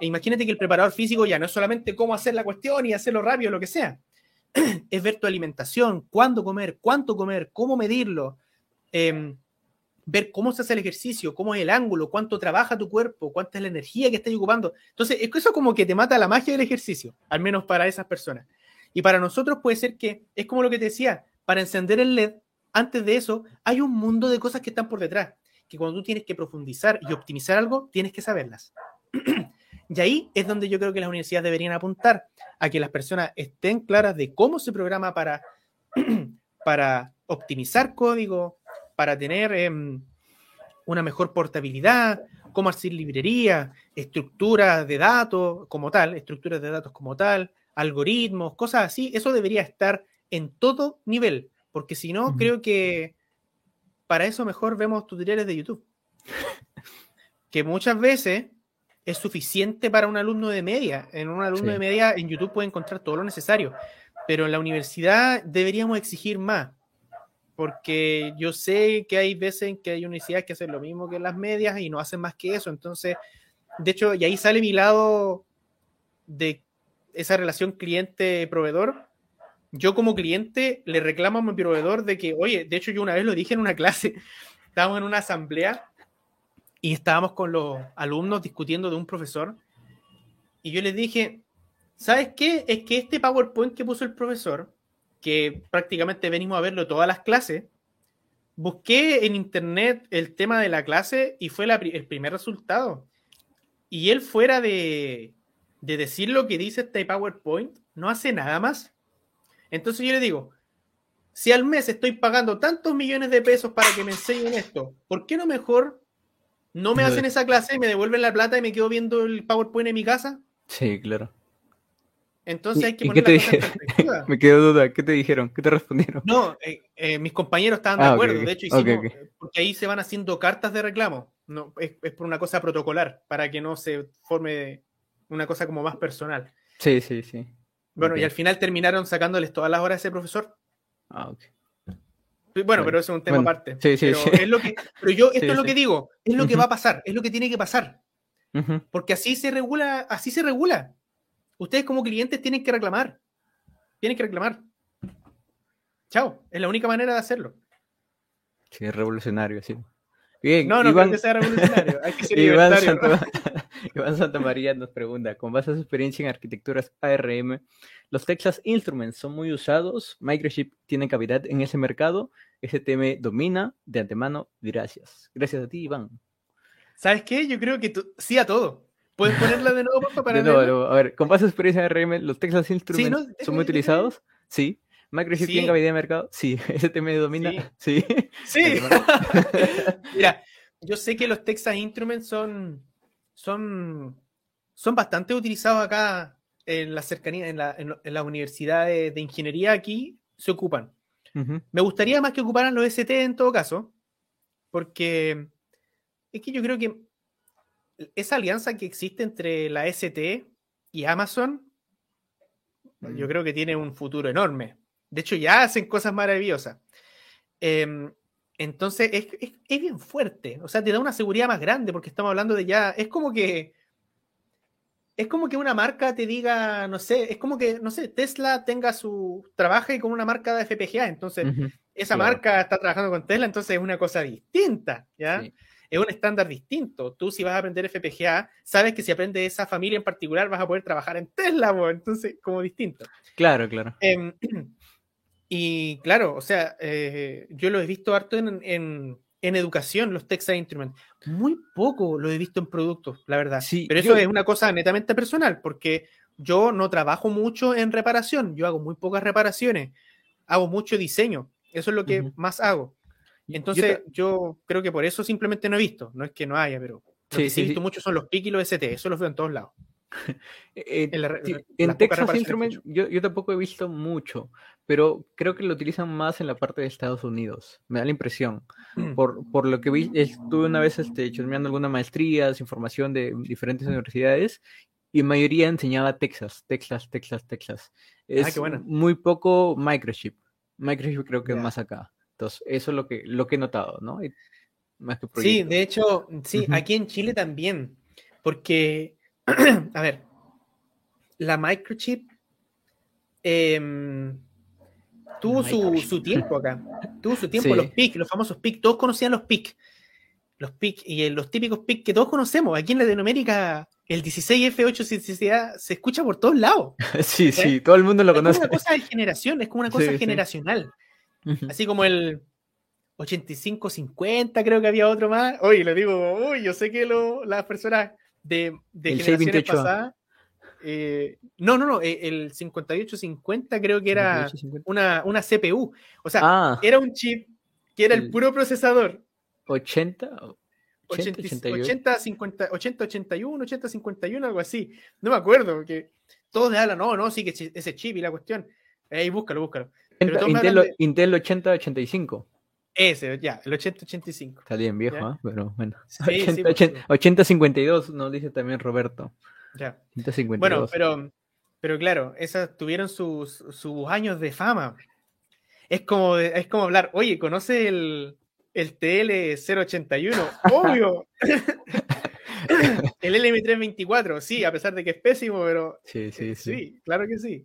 E imagínate que el preparador físico ya no es solamente cómo hacer la cuestión y hacerlo rápido, lo que sea. es ver tu alimentación, cuándo comer, cuánto comer, cómo medirlo, em, ver cómo se hace el ejercicio, cómo es el ángulo, cuánto trabaja tu cuerpo, cuánta es la energía que estás ocupando. Entonces, eso como que te mata la magia del ejercicio, al menos para esas personas. Y para nosotros puede ser que, es como lo que te decía, para encender el LED, antes de eso, hay un mundo de cosas que están por detrás, que cuando tú tienes que profundizar y optimizar algo, tienes que saberlas. y ahí es donde yo creo que las universidades deberían apuntar a que las personas estén claras de cómo se programa para, para optimizar código, para tener em, una mejor portabilidad, cómo hacer librería, estructuras de datos como tal, estructuras de datos como tal, algoritmos, cosas así, eso debería estar en todo nivel, porque si no, creo que para eso mejor vemos tutoriales de YouTube, que muchas veces es suficiente para un alumno de media. En un alumno de media en YouTube puede encontrar todo lo necesario, pero en la universidad deberíamos exigir más porque yo sé que hay veces en que hay universidades que hacen lo mismo que las medias y no hacen más que eso. Entonces, de hecho, y ahí sale mi lado de esa relación cliente-proveedor. Yo como cliente le reclamo a mi proveedor de que, oye, de hecho yo una vez lo dije en una clase, estábamos en una asamblea y estábamos con los alumnos discutiendo de un profesor y yo les dije, ¿sabes qué? Es que este PowerPoint que puso el profesor que prácticamente venimos a verlo todas las clases, busqué en internet el tema de la clase y fue el primer resultado. Y él fuera de, de decir lo que dice este PowerPoint, no hace nada más. Entonces yo le digo, si al mes estoy pagando tantos millones de pesos para que me enseñen esto, ¿por qué no mejor no me hacen esa clase y me devuelven la plata y me quedo viendo el PowerPoint en mi casa? Sí, claro. Entonces hay que poner la cosa en perspectiva. Me quedo duda, ¿qué te dijeron? ¿Qué te respondieron? No, eh, eh, mis compañeros estaban de ah, acuerdo. De hecho, hicimos, porque ahí se van haciendo cartas de reclamo. No, es, por una cosa protocolar, para que no se forme una cosa como más personal. Sí, sí, sí. Bueno, y al final terminaron sacándoles todas las horas a ese profesor. Ah, ok. Bueno, pero eso es un tema aparte. Sí, sí, pero, Es lo que, pero yo, esto es lo que digo, es lo que va a pasar, es lo que tiene que pasar. Porque así se regula, así se regula. Ustedes como clientes tienen que reclamar. Tienen que reclamar. Chao, es la única manera de hacerlo. Sí, es revolucionario, sí. Bien, no, no Iván... que sea revolucionario, hay que ser Iván, Iván Santa María nos pregunta, con base a su experiencia en arquitecturas ARM, ¿los Texas Instruments son muy usados? ¿Microchip tiene cavidad en ese mercado? ¿Ese tema domina? De antemano, gracias. Gracias a ti, Iván. ¿Sabes qué? Yo creo que sí a todo. ¿Puedes ponerla de nuevo, papá, para De nuevo, a ver, con base a experiencia de RM, ¿los Texas Instruments son muy utilizados? Sí. ¿Microchip sí. tiene cavidad de mercado? Sí. ¿STM domina? Sí. Sí. Mira, yo sé que los Texas Instruments son, son, son bastante utilizados acá en la cercanía, en la, en, las universidades de ingeniería aquí, se ocupan. Me gustaría más que ocuparan los ST en todo caso, porque es que yo creo que esa alianza que existe entre la ST y Amazon, yo mm. creo que tiene un futuro enorme. De hecho, ya hacen cosas maravillosas. Em, entonces, es, es, bien fuerte. O sea, te da una seguridad más grande porque estamos hablando de ya. Es como que. Es como que una marca te diga, no sé, es como que, no sé, Tesla tenga su. trabaje con una marca de FPGA. Entonces, esa marca está trabajando con Tesla, entonces es una cosa distinta, ¿ya? Es un estándar distinto. Tú si vas a aprender FPGA, sabes que si aprendes esa familia en particular vas a poder trabajar en Tesla, entonces como distinto. Claro, claro. Em, y claro, o sea, eh, yo lo he visto harto en, en educación los Texas Instruments. Muy poco lo he visto en productos, la verdad. Sí, Pero eso es una cosa netamente personal, porque yo no trabajo mucho en reparación, yo hago muy pocas reparaciones, hago mucho diseño, eso es lo que más hago. Entonces, yo, creo que por eso simplemente no he visto, no es que no haya, pero lo sí, que sí, he visto mucho son los PIC y los ST, eso los veo en todos lados. Eh, en, Texas Instruments yo, yo, tampoco he visto mucho, pero creo que lo utilizan más en la parte de Estados Unidos, me da la impresión. Mm. Por, por lo que vi, estuve una vez este, chusmeando algunas maestrías, información de diferentes universidades, y mayoría enseñaba Texas, Texas, Texas, Texas. Ah, es muy poco microchip. Microchip creo que es más acá. Entonces, eso es lo que, lo que he notado, ¿no? más sí, de hecho, sí, aquí en Chile también, porque a ver, la microchip em, tuvo su, tiempo acá. Tuvo su tiempo, los PIC, los famosos PIC. Todos conocían los PIC. Los PIC y los típicos PIC que todos conocemos. Aquí en Latinoamérica, el 16F8 se escucha por todos lados. Sí, sí, todo el mundo lo conoce. Es una cosa de generación, es como una cosa generacional. Así como el 8550, creo que había otro más. Oye, lo digo, uy, yo sé que las personas de, de generaciones pasadas. Eh, no, no, no, eh, el 5850 creo que era una, una, CPU. O sea, ah. era un chip que era el, puro procesador. 80, 80, 80, 50, 80, 81, 80, 51, algo así. No me acuerdo, que todos le hablan, no, no, sí que ese chip y la cuestión. Ahí búscalo, búscalo. Intel, Intel 8085. Ese, ya, el 8085. Está bien viejo, ¿eh? pero bueno. 8052 nos dice también Roberto. Ya. Bueno, pero, pero claro, esas tuvieron sus, sus años de fama. Es como, es como hablar, oye, ¿conoce el, el TL081? Obvio. el LM324, sí, a pesar de que es pésimo, pero sí, sí, sí. sí claro que sí.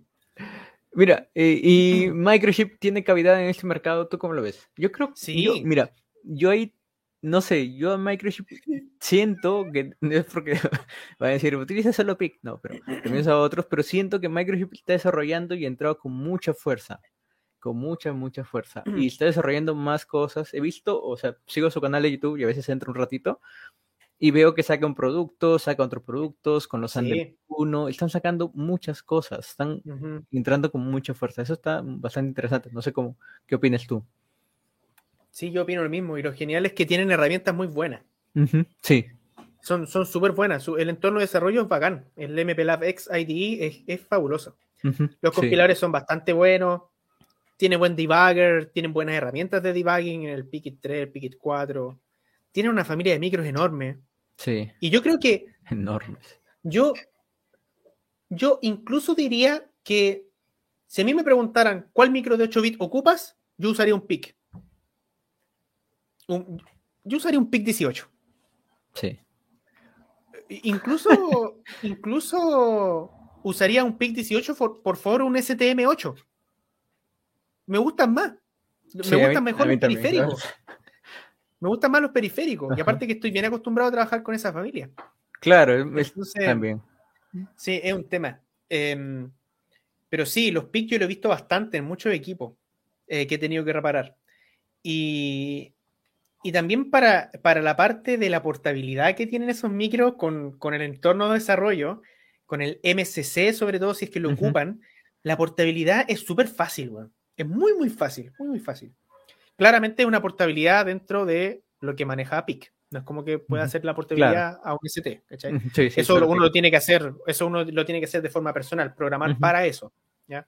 Mira, eh, y Microchip tiene cavidad en este mercado, ¿tú cómo lo ves? Yo creo que, sí. mira, yo ahí, no sé, yo a Microchip siento que, no es porque va a decir, utiliza solo PIC, no, pero también a otros, pero siento que Microchip está desarrollando y ha entrado con mucha fuerza, con mucha, mucha fuerza, y está desarrollando más cosas. He visto, o sea, sigo su canal de YouTube y a veces entro un ratito, y veo que saca un producto, saca otros productos con los sí. 1, están sacando muchas cosas, están entrando con mucha fuerza. Eso está bastante interesante. No sé cómo, qué opinas tú. Sí, yo opino lo mismo. Y lo genial es que tienen herramientas muy buenas. Sí. Son súper buenas. El entorno de desarrollo es bacán. El MPLAB X IDE es, fabuloso. Los compiladores son bastante buenos. Tiene buen debugger, tienen buenas herramientas de debugging en el Pikit 3, el Pikit 4. Tienen una familia de micros enorme. Sí. Y yo creo que. Enormes. Yo, yo incluso diría que si a mí me preguntaran cuál micro de 8 bits ocupas, yo usaría un PIC. yo usaría un PIC 18. Sí. Incluso, incluso usaría un PIC 18 por, por favor un STM8. Me gustan más. Me gustan mejor los periféricos. Me gustan más los periféricos. Y aparte que estoy bien acostumbrado a trabajar con esa familia. Claro, también. Sí, es un tema. Em, pero sí, los PIC yo lo he visto bastante en muchos equipos eh, que he tenido que reparar. Y, también para, para, la parte de la portabilidad que tienen esos micros con, el entorno de desarrollo, con el MCC sobre todo si es que lo ocupan, la portabilidad es súper fácil, Es muy, muy fácil, muy, muy fácil claramente una portabilidad dentro de lo que maneja PIC. No es como que pueda hacer la portabilidad a un ST, eso uno lo tiene que hacer, eso uno lo tiene que hacer de forma personal, programar para eso, ¿ya?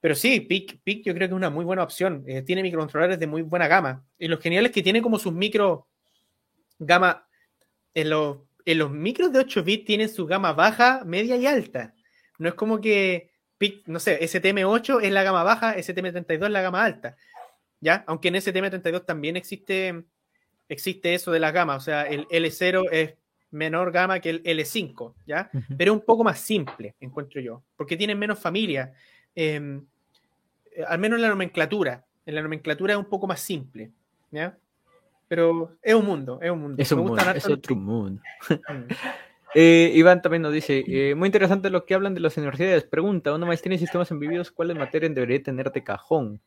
Pero sí, PIC, PIC yo creo que es una muy buena opción. Eh, tiene microcontroladores de muy buena gama. Y lo genial es que tiene como sus micro gama. En los, en los micros de 8 bits tienen su gama baja, media y alta. No es como que PIC, no sé, STM8 es la gama baja, STM32 es la gama alta. ¿Ya? Aunque en STM32 también existe, existe eso de la gama, o sea, el L0 es menor gama que el L5, ¿ya? Pero es un poco más simple, encuentro yo, porque tienen menos familia, em, eh, al menos en la nomenclatura, en la nomenclatura es un poco más simple, ¿ya? Pero es un mundo, es un mundo. Es, un mundo, es otro mundo. Mm. Eh, Iván también nos dice, eh, muy interesante lo que hablan de las universidades. Pregunta, ¿una maestría en sistemas embebidos cuáles materias debería tener de cajón?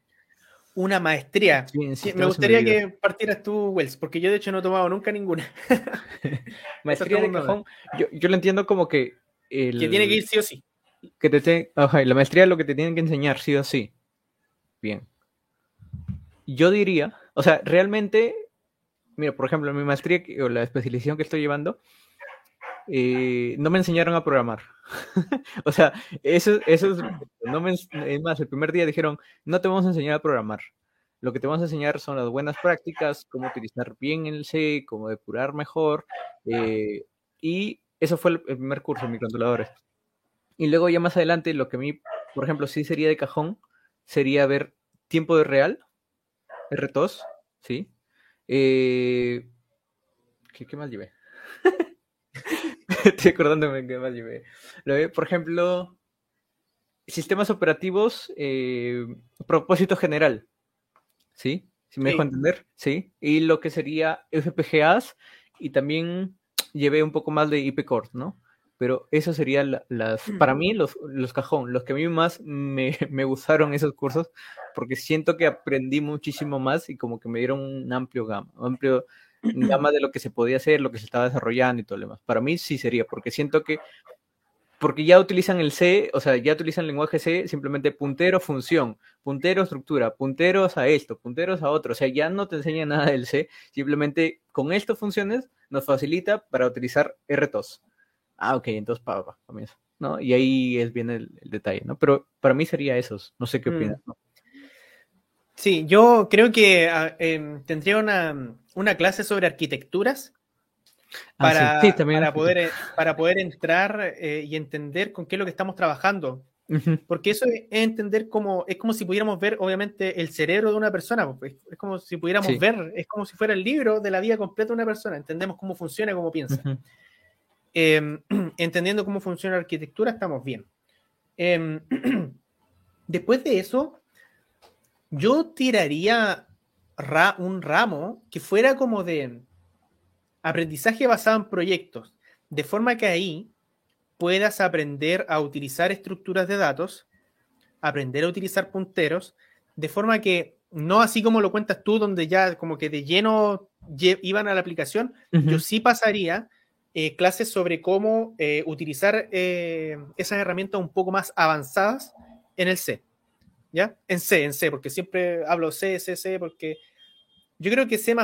Una maestría. me gustaría que partieras tú, Wells, porque yo de hecho no he tomado nunca ninguna. maestría de cajón, yo, lo entiendo como que... que tiene que ir sí o sí. Que te, la maestría es lo que te tienen que enseñar sí o sí. Bien. Yo diría, o sea, realmente, mira, por ejemplo, mi maestría o la especialización que estoy llevando, eh, no me enseñaron a programar. o sea, eso, eso es, no me, es más, el primer día dijeron, no te vamos a enseñar a programar. Lo que te vamos a enseñar son las buenas prácticas, cómo utilizar bien el C, cómo depurar mejor. Eh, y eso fue el, primer curso de microcontroladores. Y luego ya más adelante, lo que a mí, por ejemplo, sí sería de cajón, sería ver tiempo de real, R2, ¿sí? Eh, ¿qué, ¿Qué más llevé? Estoy acordándome que más llevé. Por ejemplo, sistemas operativos, eh, propósito general. ¿Sí? Si me dejo entender, ¿sí? Y lo que sería FPGAs y también llevé un poco más de IP Core, ¿no? Pero eso serían las, para mí, los, los cajón, los que a mí más me, me, gustaron esos cursos, porque siento que aprendí muchísimo más y como que me dieron un amplio gama, amplio gama de lo que se podía hacer, lo que se estaba desarrollando y todo lo demás. Para mí sí sería, porque siento que, porque ya utilizan el C, o sea, ya utilizan el lenguaje C, simplemente puntero, función, puntero, estructura, punteros a esto, punteros a otro, o sea, ya no te enseña nada del C, simplemente con estas funciones nos facilita para utilizar R2. Ah, ok, entonces para, comienzo, ¿no? Y ahí es bien el, detalle, ¿no? Pero para mí sería esos, no sé qué mm. opinas, ¿no? Sí, yo creo que em, tendría una, clase sobre arquitecturas ah, para, poder, eh, para poder entrar eh, y entender con qué es lo que estamos trabajando. Porque eso es entender cómo, es como si pudiéramos ver, obviamente, el cerebro de una persona. Pues, es, como si pudiéramos ver, es como si fuera el libro de la vida completa de una persona. Entendemos cómo funciona, cómo piensa. Em, entendiendo cómo funciona la arquitectura, estamos bien. Em, después de eso, yo tiraría un ramo que fuera como de aprendizaje basado en proyectos, de forma que ahí puedas aprender a utilizar estructuras de datos, aprender a utilizar punteros, de forma que no así como lo cuentas tú, donde ya como que de lleno iban a la aplicación, yo sí pasaría eh, clases sobre cómo eh, utilizar eh, esas herramientas un poco más avanzadas en el C. ¿ya? En C, en C, porque siempre hablo C, C, C, porque yo creo que C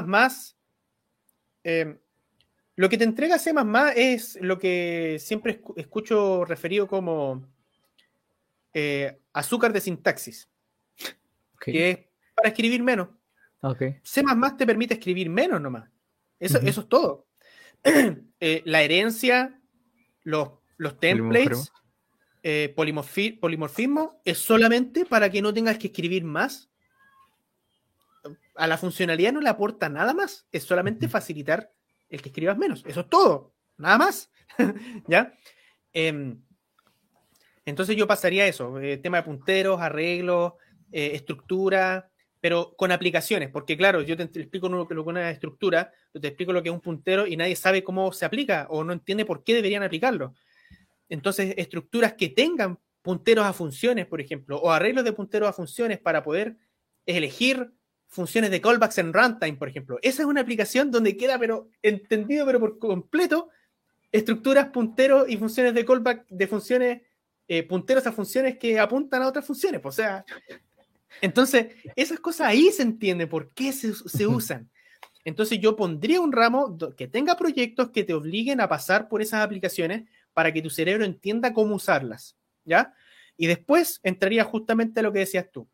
eh, lo que te entrega C es lo que siempre escucho referido como eh, azúcar de sintaxis, que es para escribir menos. Okay. C te permite escribir menos nomás. Eso, eso es todo. Eh, la herencia, los, los templates, eh, polimorfismo es solamente para que no tengas que escribir más. A la funcionalidad no le aporta nada más, es solamente facilitar el que escribas menos. Eso es todo, nada más. ¿Ya? Em, entonces yo pasaría a eso, eh, tema de punteros, arreglos, eh, estructura, pero con aplicaciones, porque claro, yo te, explico lo que es una estructura, te explico lo que es un puntero y nadie sabe cómo se aplica o no entiende por qué deberían aplicarlo. Entonces, estructuras que tengan punteros a funciones, por ejemplo, o arreglos de punteros a funciones para poder elegir funciones de callbacks en runtime, por ejemplo. Esa es una aplicación donde queda, pero entendido, pero por completo, estructuras, punteros y funciones de callback de funciones, eh, punteros a funciones que apuntan a otras funciones. O sea, entonces, esas cosas ahí se entiende por qué se, se usan. Entonces, yo pondría un ramo que tenga proyectos que te obliguen a pasar por esas aplicaciones para que tu cerebro entienda cómo usarlas, ¿ya? Y después entraría justamente a lo que decías tú.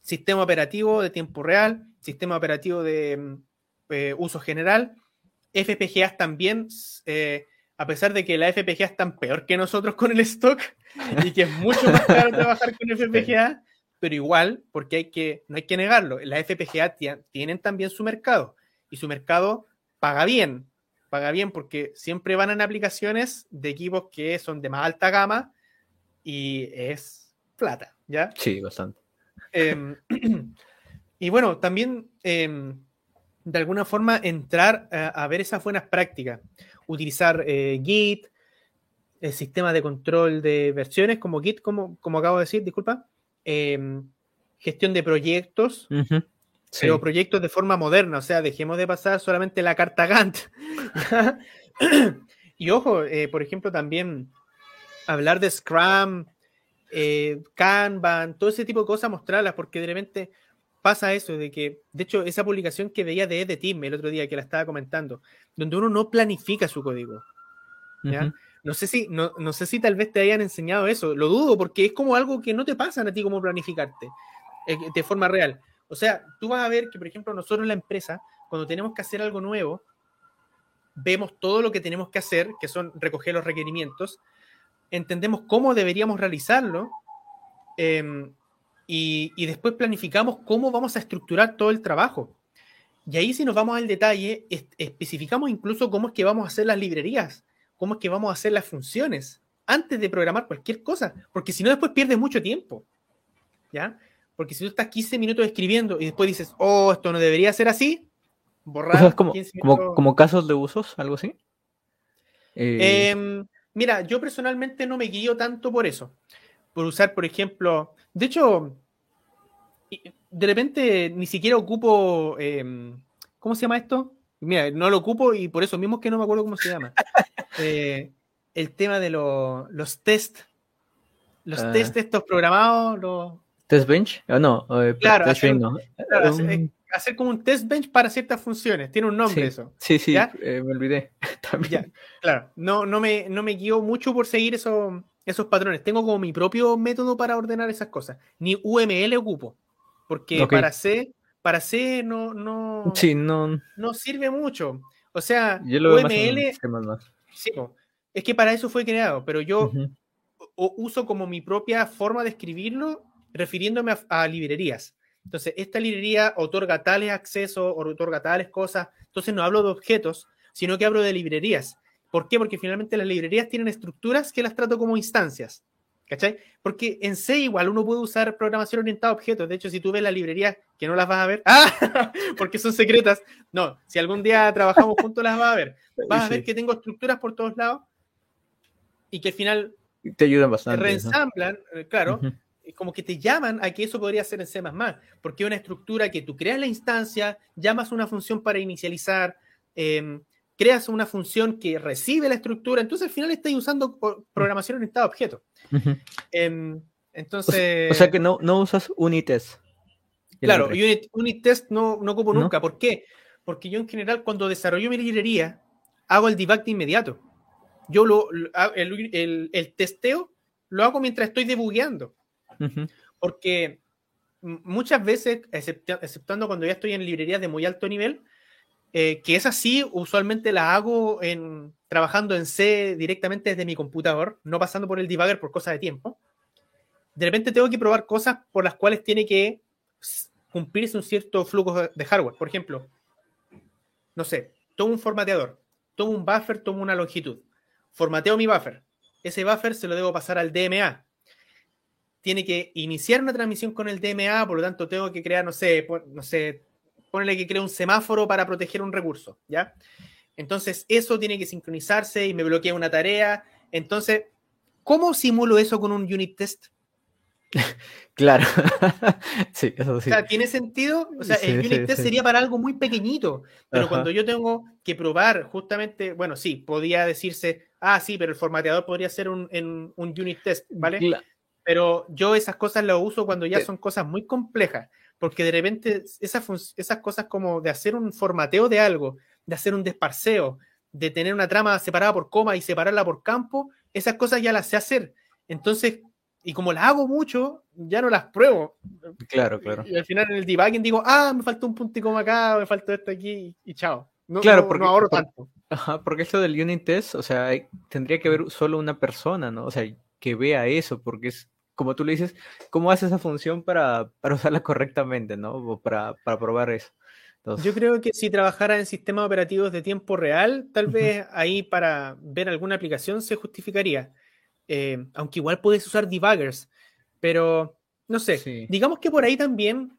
Sistema operativo de tiempo real, sistema operativo de mm, eh, uso general, FPGAs también, eh, a pesar de que la FPGA es tan peor que nosotros con el stock y que es mucho más caro trabajar con FPGA, pero igual, porque hay que, no hay que negarlo, las FPGA tienen también su mercado y su mercado paga bien, paga bien porque siempre van en aplicaciones de equipos que son de más alta gama y es plata, ¿ya? Sí, bastante. Em, y bueno, también em, de alguna forma entrar a, ver esas buenas prácticas, utilizar eh, Git, el sistema de control de versiones como Git, como, como acabo de decir, disculpa, em, gestión de proyectos, pero proyectos de forma moderna, o sea, dejemos de pasar solamente la carta Gantt. y ojo, eh, por ejemplo, también hablar de Scrum, eh, Kanban, todo ese tipo de cosas, mostrarlas, porque de repente pasa eso, de que, de hecho, esa publicación que veía de Ed Team el otro día que la estaba comentando, donde uno no planifica su código. No sé si, no, no, sé si tal vez te hayan enseñado eso, lo dudo, porque es como algo que no te pasa a ti como planificarte eh, de forma real. O sea, tú vas a ver que, por ejemplo, nosotros en la empresa, cuando tenemos que hacer algo nuevo, vemos todo lo que tenemos que hacer, que son recoger los requerimientos, entendemos cómo deberíamos realizarlo em, y, después planificamos cómo vamos a estructurar todo el trabajo. Y ahí si nos vamos al detalle, especificamos incluso cómo es que vamos a hacer las librerías, cómo es que vamos a hacer las funciones antes de programar cualquier cosa, porque si no después pierdes mucho tiempo. ¿Ya? Porque si tú estás 15 minutos escribiendo y después dices, oh, esto no debería ser así, borrar. como, como, casos de usos, algo así. Eh, em, mira, yo personalmente no me guío tanto por eso. Por usar, por ejemplo, de hecho, de repente ni siquiera ocupo, em, ¿cómo se llama esto? Mira, no lo ocupo y por eso mismo es que no me acuerdo cómo se llama. Eh, el tema de los test, los ah. test estos programados, los, ¿Test bench? Ah, no, eh, claro, hacer, hacer, como un test bench para ciertas funciones. Tiene un nombre eso. Sí, sí, eh, me olvidé. También. claro, no, no, me, no me guío mucho por seguir eso, esos patrones. Tengo como mi propio método para ordenar esas cosas. Ni UML ocupo. Porque para C, para C no, no, sí, no, no sirve mucho. O sea, UML. sí, es que para eso fue creado, pero yo uso como mi propia forma de escribirlo refiriéndome a, librerías. Entonces, esta librería otorga tales accesos, otorga tales cosas. Entonces, no hablo de objetos, sino que hablo de librerías. ¿Por qué? Porque finalmente las librerías tienen estructuras que las trato como instancias. ¿Cachai? Porque en C igual uno puede usar programación orientada a objetos. De hecho, si tú ves la librería, que no las vas a ver, ¡ah! porque son secretas. No, si algún día trabajamos juntos las vas a ver. Vas a ver que tengo estructuras por todos lados y que al final te ayudan bastante. Reensamblan, eh, claro, como que te llaman a que eso podría ser en C++, porque es una estructura que tú creas la instancia, llamas una función para inicializar, em, creas una función que recibe la estructura, entonces al final estás usando programación orientada a objetos. Em, entonces... O sea, que no, no usas Unitest. Claro, unit, unit, test no, no ocupo nunca. ¿Por qué? Porque yo en general cuando desarrollo mi librería hago el debug de inmediato. Yo lo, el, el, el testeo lo hago mientras estoy debugueando. Porque muchas veces, exceptuando cuando ya estoy en librerías de muy alto nivel, eh, que es así, usualmente la hago trabajando en C directamente desde mi computador, no pasando por el debugger por cosas de tiempo. De repente tengo que probar cosas por las cuales tiene que cumplirse un cierto flujo de hardware. Por ejemplo, no sé, tomo un formateador, tomo un buffer, tomo una longitud, formateo mi buffer. Ese buffer se lo debo pasar al DMA tiene que iniciar una transmisión con el DMA, por lo tanto tengo que crear, no sé, no sé, ponerle que cree un semáforo para proteger un recurso, ¿ya? Entonces eso tiene que sincronizarse y me bloquea una tarea. Entonces, ¿cómo simulo eso con un unit test? Claro, sí, eso sí. O sea, ¿tiene sentido? O sea, el unit test sería para algo muy pequeñito, pero cuando yo tengo que probar justamente, bueno, sí, podía decirse, ah, sí, pero el formateador podría ser un, en, un unit test, ¿vale? Pero yo esas cosas las uso cuando ya son cosas muy complejas, porque de repente esas, esas cosas como de hacer un formateo de algo, de hacer un desparseo, de tener una trama separada por coma y separarla por campo, esas cosas ya las sé hacer. Entonces, y como las hago mucho, ya no las pruebo. Claro, claro. Y al final en el debugging digo, ah, me falta un punto y coma acá, me falta esto aquí y chao. No, claro, porque, no ahorro tanto. Ajá, porque esto del unit test, o sea, tendría que haber solo una persona, ¿no? O sea, que vea eso, porque es como tú le dices, ¿cómo hace esa función para, usarla correctamente, ¿no? O para, probar eso. Yo creo que si trabajara en sistemas operativos de tiempo real, tal vez ahí para ver alguna aplicación se justificaría. Eh, aunque igual puedes usar debuggers, pero no sé. Digamos que por ahí también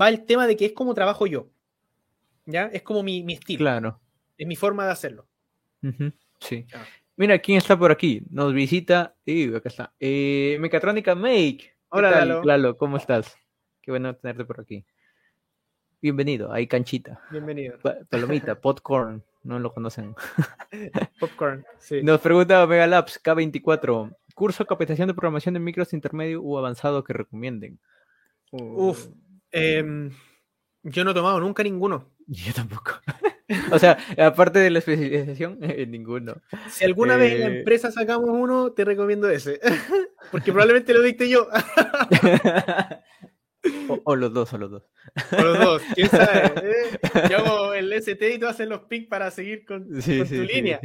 va el tema de que es como trabajo yo. ¿Ya? Es como mi, estilo. Claro. Es mi forma de hacerlo. Sí. Ah. Mira, ¿quién está por aquí? Nos visita. y acá está. Eh, Mecatrónica Make. Hola, Lalo. ¿cómo estás? qué bueno tenerte por aquí. Bienvenido, hay canchita. Bienvenido. palomita, popcorn, no lo conocen. popcorn, sí. Nos pregunta Megalabs K24, curso capacitación de programación de micros intermedio u avanzado que recomienden. Uf, em, yo no he tomado nunca ninguno. Yo tampoco. o sea, aparte de la especialización, ninguno. Si alguna vez en la eh, empresa sacamos uno, te recomiendo ese. Porque probablemente lo dicte yo. o, los dos, o los dos. O los dos, quién sabe. ¿eh? Yo hago el ST y tú haces los pics para seguir con, tu línea.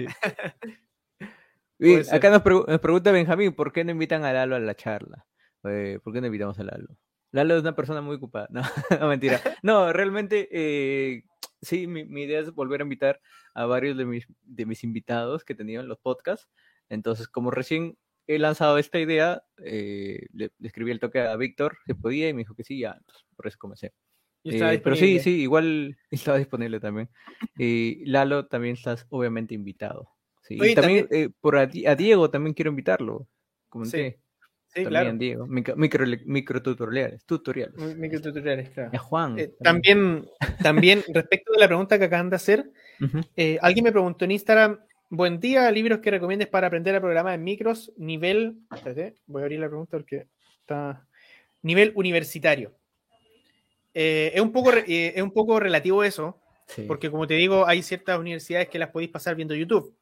acá nos, pregunta Benjamín, ¿por qué no invitan a Lalo a la charla? Eh, ¿Por qué no invitamos a Lalo? Lalo es una persona muy ocupada. No, no mentira. No, realmente sí, mi, idea es volver a invitar a varios de mis, de mis invitados que tenían los podcasts. Entonces, como recién he lanzado esta idea, eh, le, escribí el toque a Víctor, se podía, y me dijo que sí, ya, por eso comencé. Eh, pero sí, sí, igual estaba disponible también. Y Lalo también estás obviamente invitado. Sí. y también, eh, por a, Diego también quiero invitarlo. Comenté. Sí, también, Diego. Micro, micro, tutoriales. Tutoriales. Micro tutoriales, claro. Juan. Eh, también, también, respecto de la pregunta que acaban de hacer, eh, alguien me preguntó en Instagram: Buen día, libros que recomiendes para aprender a programar en micros, nivel. Espérate, voy a abrir la pregunta porque está. Nivel universitario. Eh, es, un poco, es un poco relativo eso, porque como te digo, hay ciertas universidades que las podéis pasar viendo YouTube.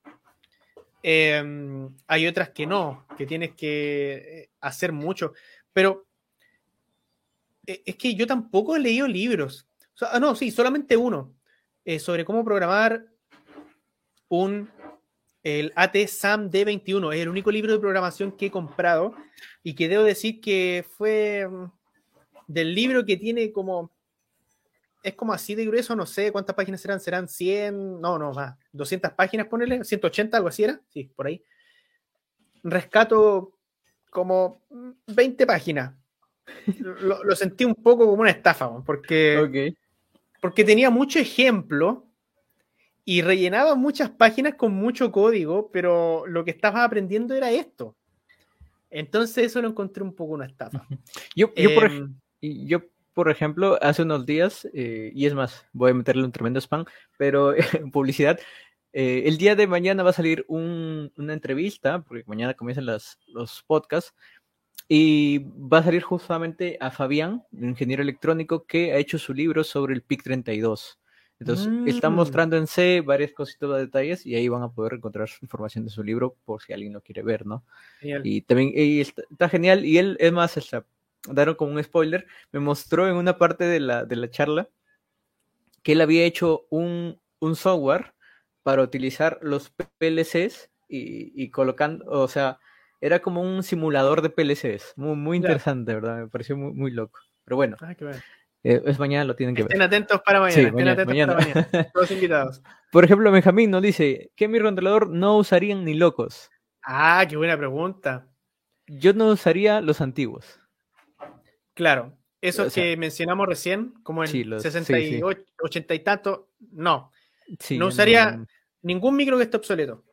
Em, hay otras que no, que tienes que eh, hacer mucho. Pero eh, es que yo tampoco he leído libros. ah, no, sí, solamente uno. Eh, sobre cómo programar un el AT SAM D21. Es el único libro de programación que he comprado y que debo decir que fue mm, del libro que tiene como es como así de grueso, no sé cuántas páginas serán, serán 100, no, no, más, 200 páginas, ponerle, 180, algo así era, sí, por ahí. Rescato como 20 páginas. lo, sentí un poco como una estafa, porque, porque tenía mucho ejemplo y rellenaba muchas páginas con mucho código, pero lo que estaba aprendiendo era esto. Entonces eso lo encontré un poco una estafa. Yo, yo, por, em, yo por ejemplo, hace unos días, eh, y es más, voy a meterle un tremendo spam, pero en publicidad, eh, el día de mañana va a salir una entrevista, porque mañana comienzan los podcasts, y va a salir justamente a Fabián, un ingeniero electrónico, que ha hecho su libro sobre el PIC 32. Entonces, está mm. mostrando en C varias cositas de detalles y ahí van a poder encontrar información de su libro por si alguien lo quiere ver, ¿no? Y también está, genial. Y él, es más, está, daron como un spoiler, me mostró en una parte de la, de la charla que él había hecho un, un software para utilizar los PLCs y, y, colocando, o sea, era como un simulador de PLCs. Muy, muy interesante, ¿verdad? Me pareció muy, muy loco. Pero bueno, ah, eh, es mañana, lo tienen que ver. Estén atentos para mañana. estén atentos para mañana. Todos invitados. Por ejemplo, Benjamín nos dice, ¿qué microcontrolador no usarían ni locos? Ah, qué buena pregunta. Yo no usaría los antiguos. Claro, eso que mencionamos recién, como en 68, 80 y tanto, no. no usaría ningún micro que esté obsoleto.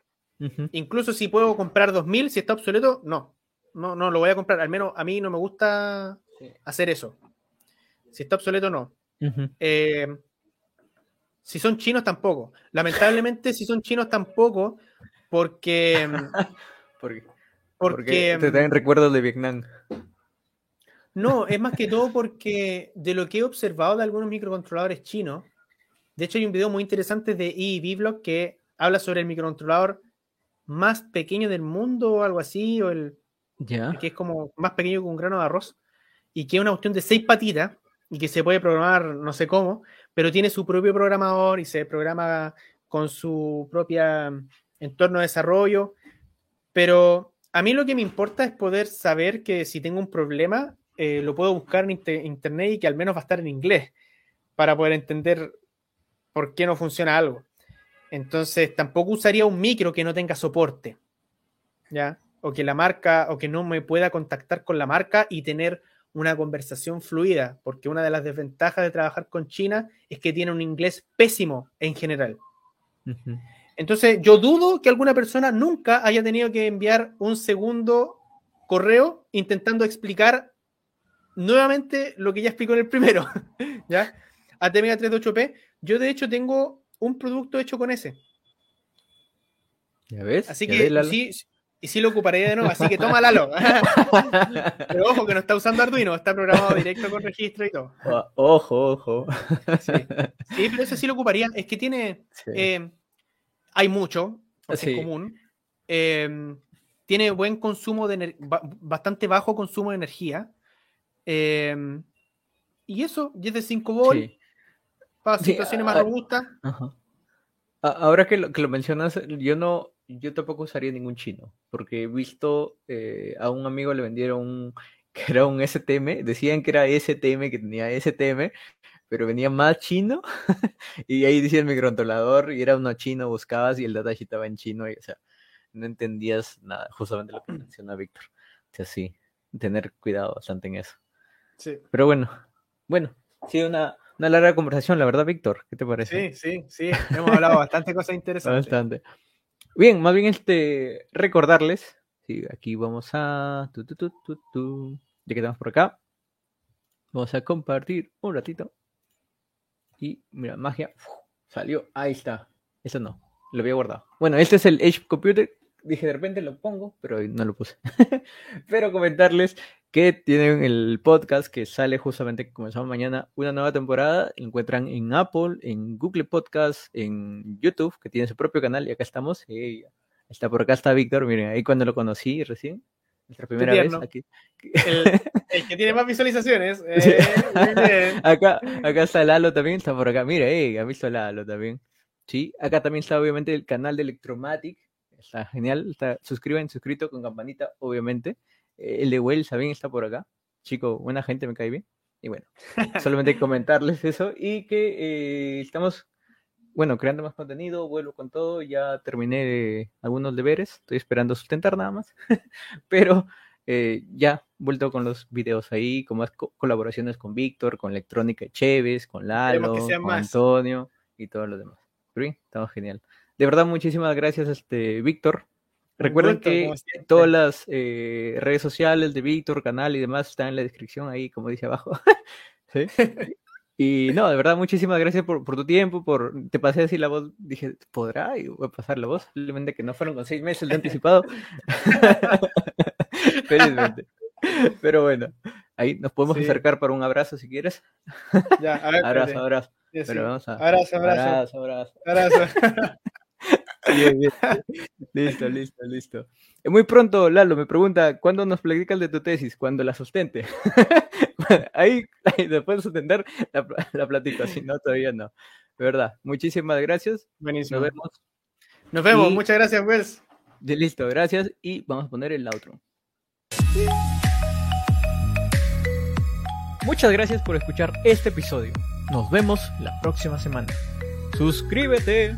Incluso si puedo comprar 2000, si está obsoleto, no. No, no lo voy a comprar. Al menos a mí no me gusta hacer eso. Si está obsoleto, no. Eh, si son chinos, tampoco. Lamentablemente, si son chinos, tampoco, porque. porque, porque, te traen recuerdos de Vietnam. No, es más que todo porque de lo que he observado de algunos microcontroladores chinos, de hecho hay un video muy interesante de EEVblog que habla sobre el microcontrolador más pequeño del mundo o algo así, o el que es como más pequeño que un grano de arroz, y que es una cuestión de seis patitas y que se puede programar no sé cómo, pero tiene su propio programador y se programa con su propia entorno de desarrollo. Pero a mí lo que me importa es poder saber que si tengo un problema, eh, lo puedo buscar en internet y que al menos va a estar en inglés para poder entender por qué no funciona algo. Entonces, tampoco usaría un micro que no tenga soporte, ¿ya? O que la marca, o que no me pueda contactar con la marca y tener una conversación fluida, porque una de las desventajas de trabajar con China es que tiene un inglés pésimo en general. Entonces, yo dudo que alguna persona nunca haya tenido que enviar un segundo correo intentando explicar nuevamente lo que ya explicó en el primero, ¿ya? ATmega 38P. Yo de hecho tengo un producto hecho con ese. ¿Ya ves? Así que sí, y sí lo ocuparé de nuevo, así que toma Lalo. pero ojo que no está usando Arduino, está programado directo con registro y todo. Ojo, ojo. Sí, pero ese sí lo ocuparía. Es que tiene. Eh, hay mucho, es común. Em, tiene buen consumo de bastante bajo consumo de energía. Em, y eso, 10 de 5 volt, para situaciones más robustas. Ahora que lo, que lo mencionas, yo no, yo tampoco usaría ningún chino, porque he visto eh, a un amigo le vendieron un, que era un STM, decían que era STM, que tenía STM, pero venía más chino, y ahí decía el microcontrolador, y era uno chino, buscabas y el datasheet estaba en chino, y o sea, no entendías nada, justamente lo que menciona Víctor. O sea, sí, tener cuidado bastante en eso. Sí. Pero bueno, bueno, sí, una, una larga conversación, la verdad, Víctor, ¿qué te parece? Sí, sí, sí, hemos hablado bastante cosas interesantes. Bastante. Bien, más bien este, recordarles, sí, aquí vamos a, tu, tu, tu, ya que estamos por acá, vamos a compartir un ratito. Y mira, magia, salió, ahí está, eso no, lo había guardado. Bueno, este es el Edge Computer, dije de repente lo pongo, pero no lo puse. pero comentarles que tienen el podcast que sale justamente, que comenzamos mañana, una nueva temporada. encuentran en Apple, en Google Podcast, en YouTube, que tiene su propio canal, y acá estamos. está por acá está Víctor, miren, ahí cuando lo conocí recién, nuestra primera vez aquí. El, que tiene más visualizaciones. Eh, acá, acá está Lalo también, está por acá. Mira, eh, ha visto Lalo también. Sí, acá también está obviamente el canal de Electromatic. Está genial. Está, suscriben, suscrito con campanita, obviamente. Eh, el de Well también está por acá. Chico, buena gente, me cae bien. Y bueno, solamente comentarles eso y que eh, estamos, bueno, creando más contenido, vuelvo con todo, ya terminé algunos deberes, estoy esperando sustentar nada más, pero eh, ya vuelto con los videos ahí, con más colaboraciones con Víctor, con Electrónica Chévez, con Lalo, con Antonio y todo lo demás. Estamos genial. De verdad, muchísimas gracias, este, Víctor, Recuerden que todas las eh, redes sociales de Víctor, canal y demás están en la descripción ahí, como dice abajo. Y no, de verdad, muchísimas gracias por, tu tiempo, por te pasé a decir la voz, dije, ¿podrá? Y voy a pasar la voz, simplemente que no fueron con seis meses de anticipado. Pero bueno, ahí nos podemos acercar para un abrazo si quieres. Ya, a ver, abrazo, abrazo. Pero vamos a... Abrazo, abrazo. Abrazo, abrazo. abrazo. Listo, listo, listo. Muy pronto, Lalo me pregunta, ¿cuándo nos platicas de tu tesis? Cuando la sustente. ahí, después de sustentar, la, la platico, si no, todavía no. De verdad, muchísimas gracias. Buenísimo. Nos vemos. Nos vemos, muchas gracias, Wes. Listo, gracias. Y vamos a poner el outro. Muchas gracias por escuchar este episodio. Nos vemos la próxima semana. Suscríbete.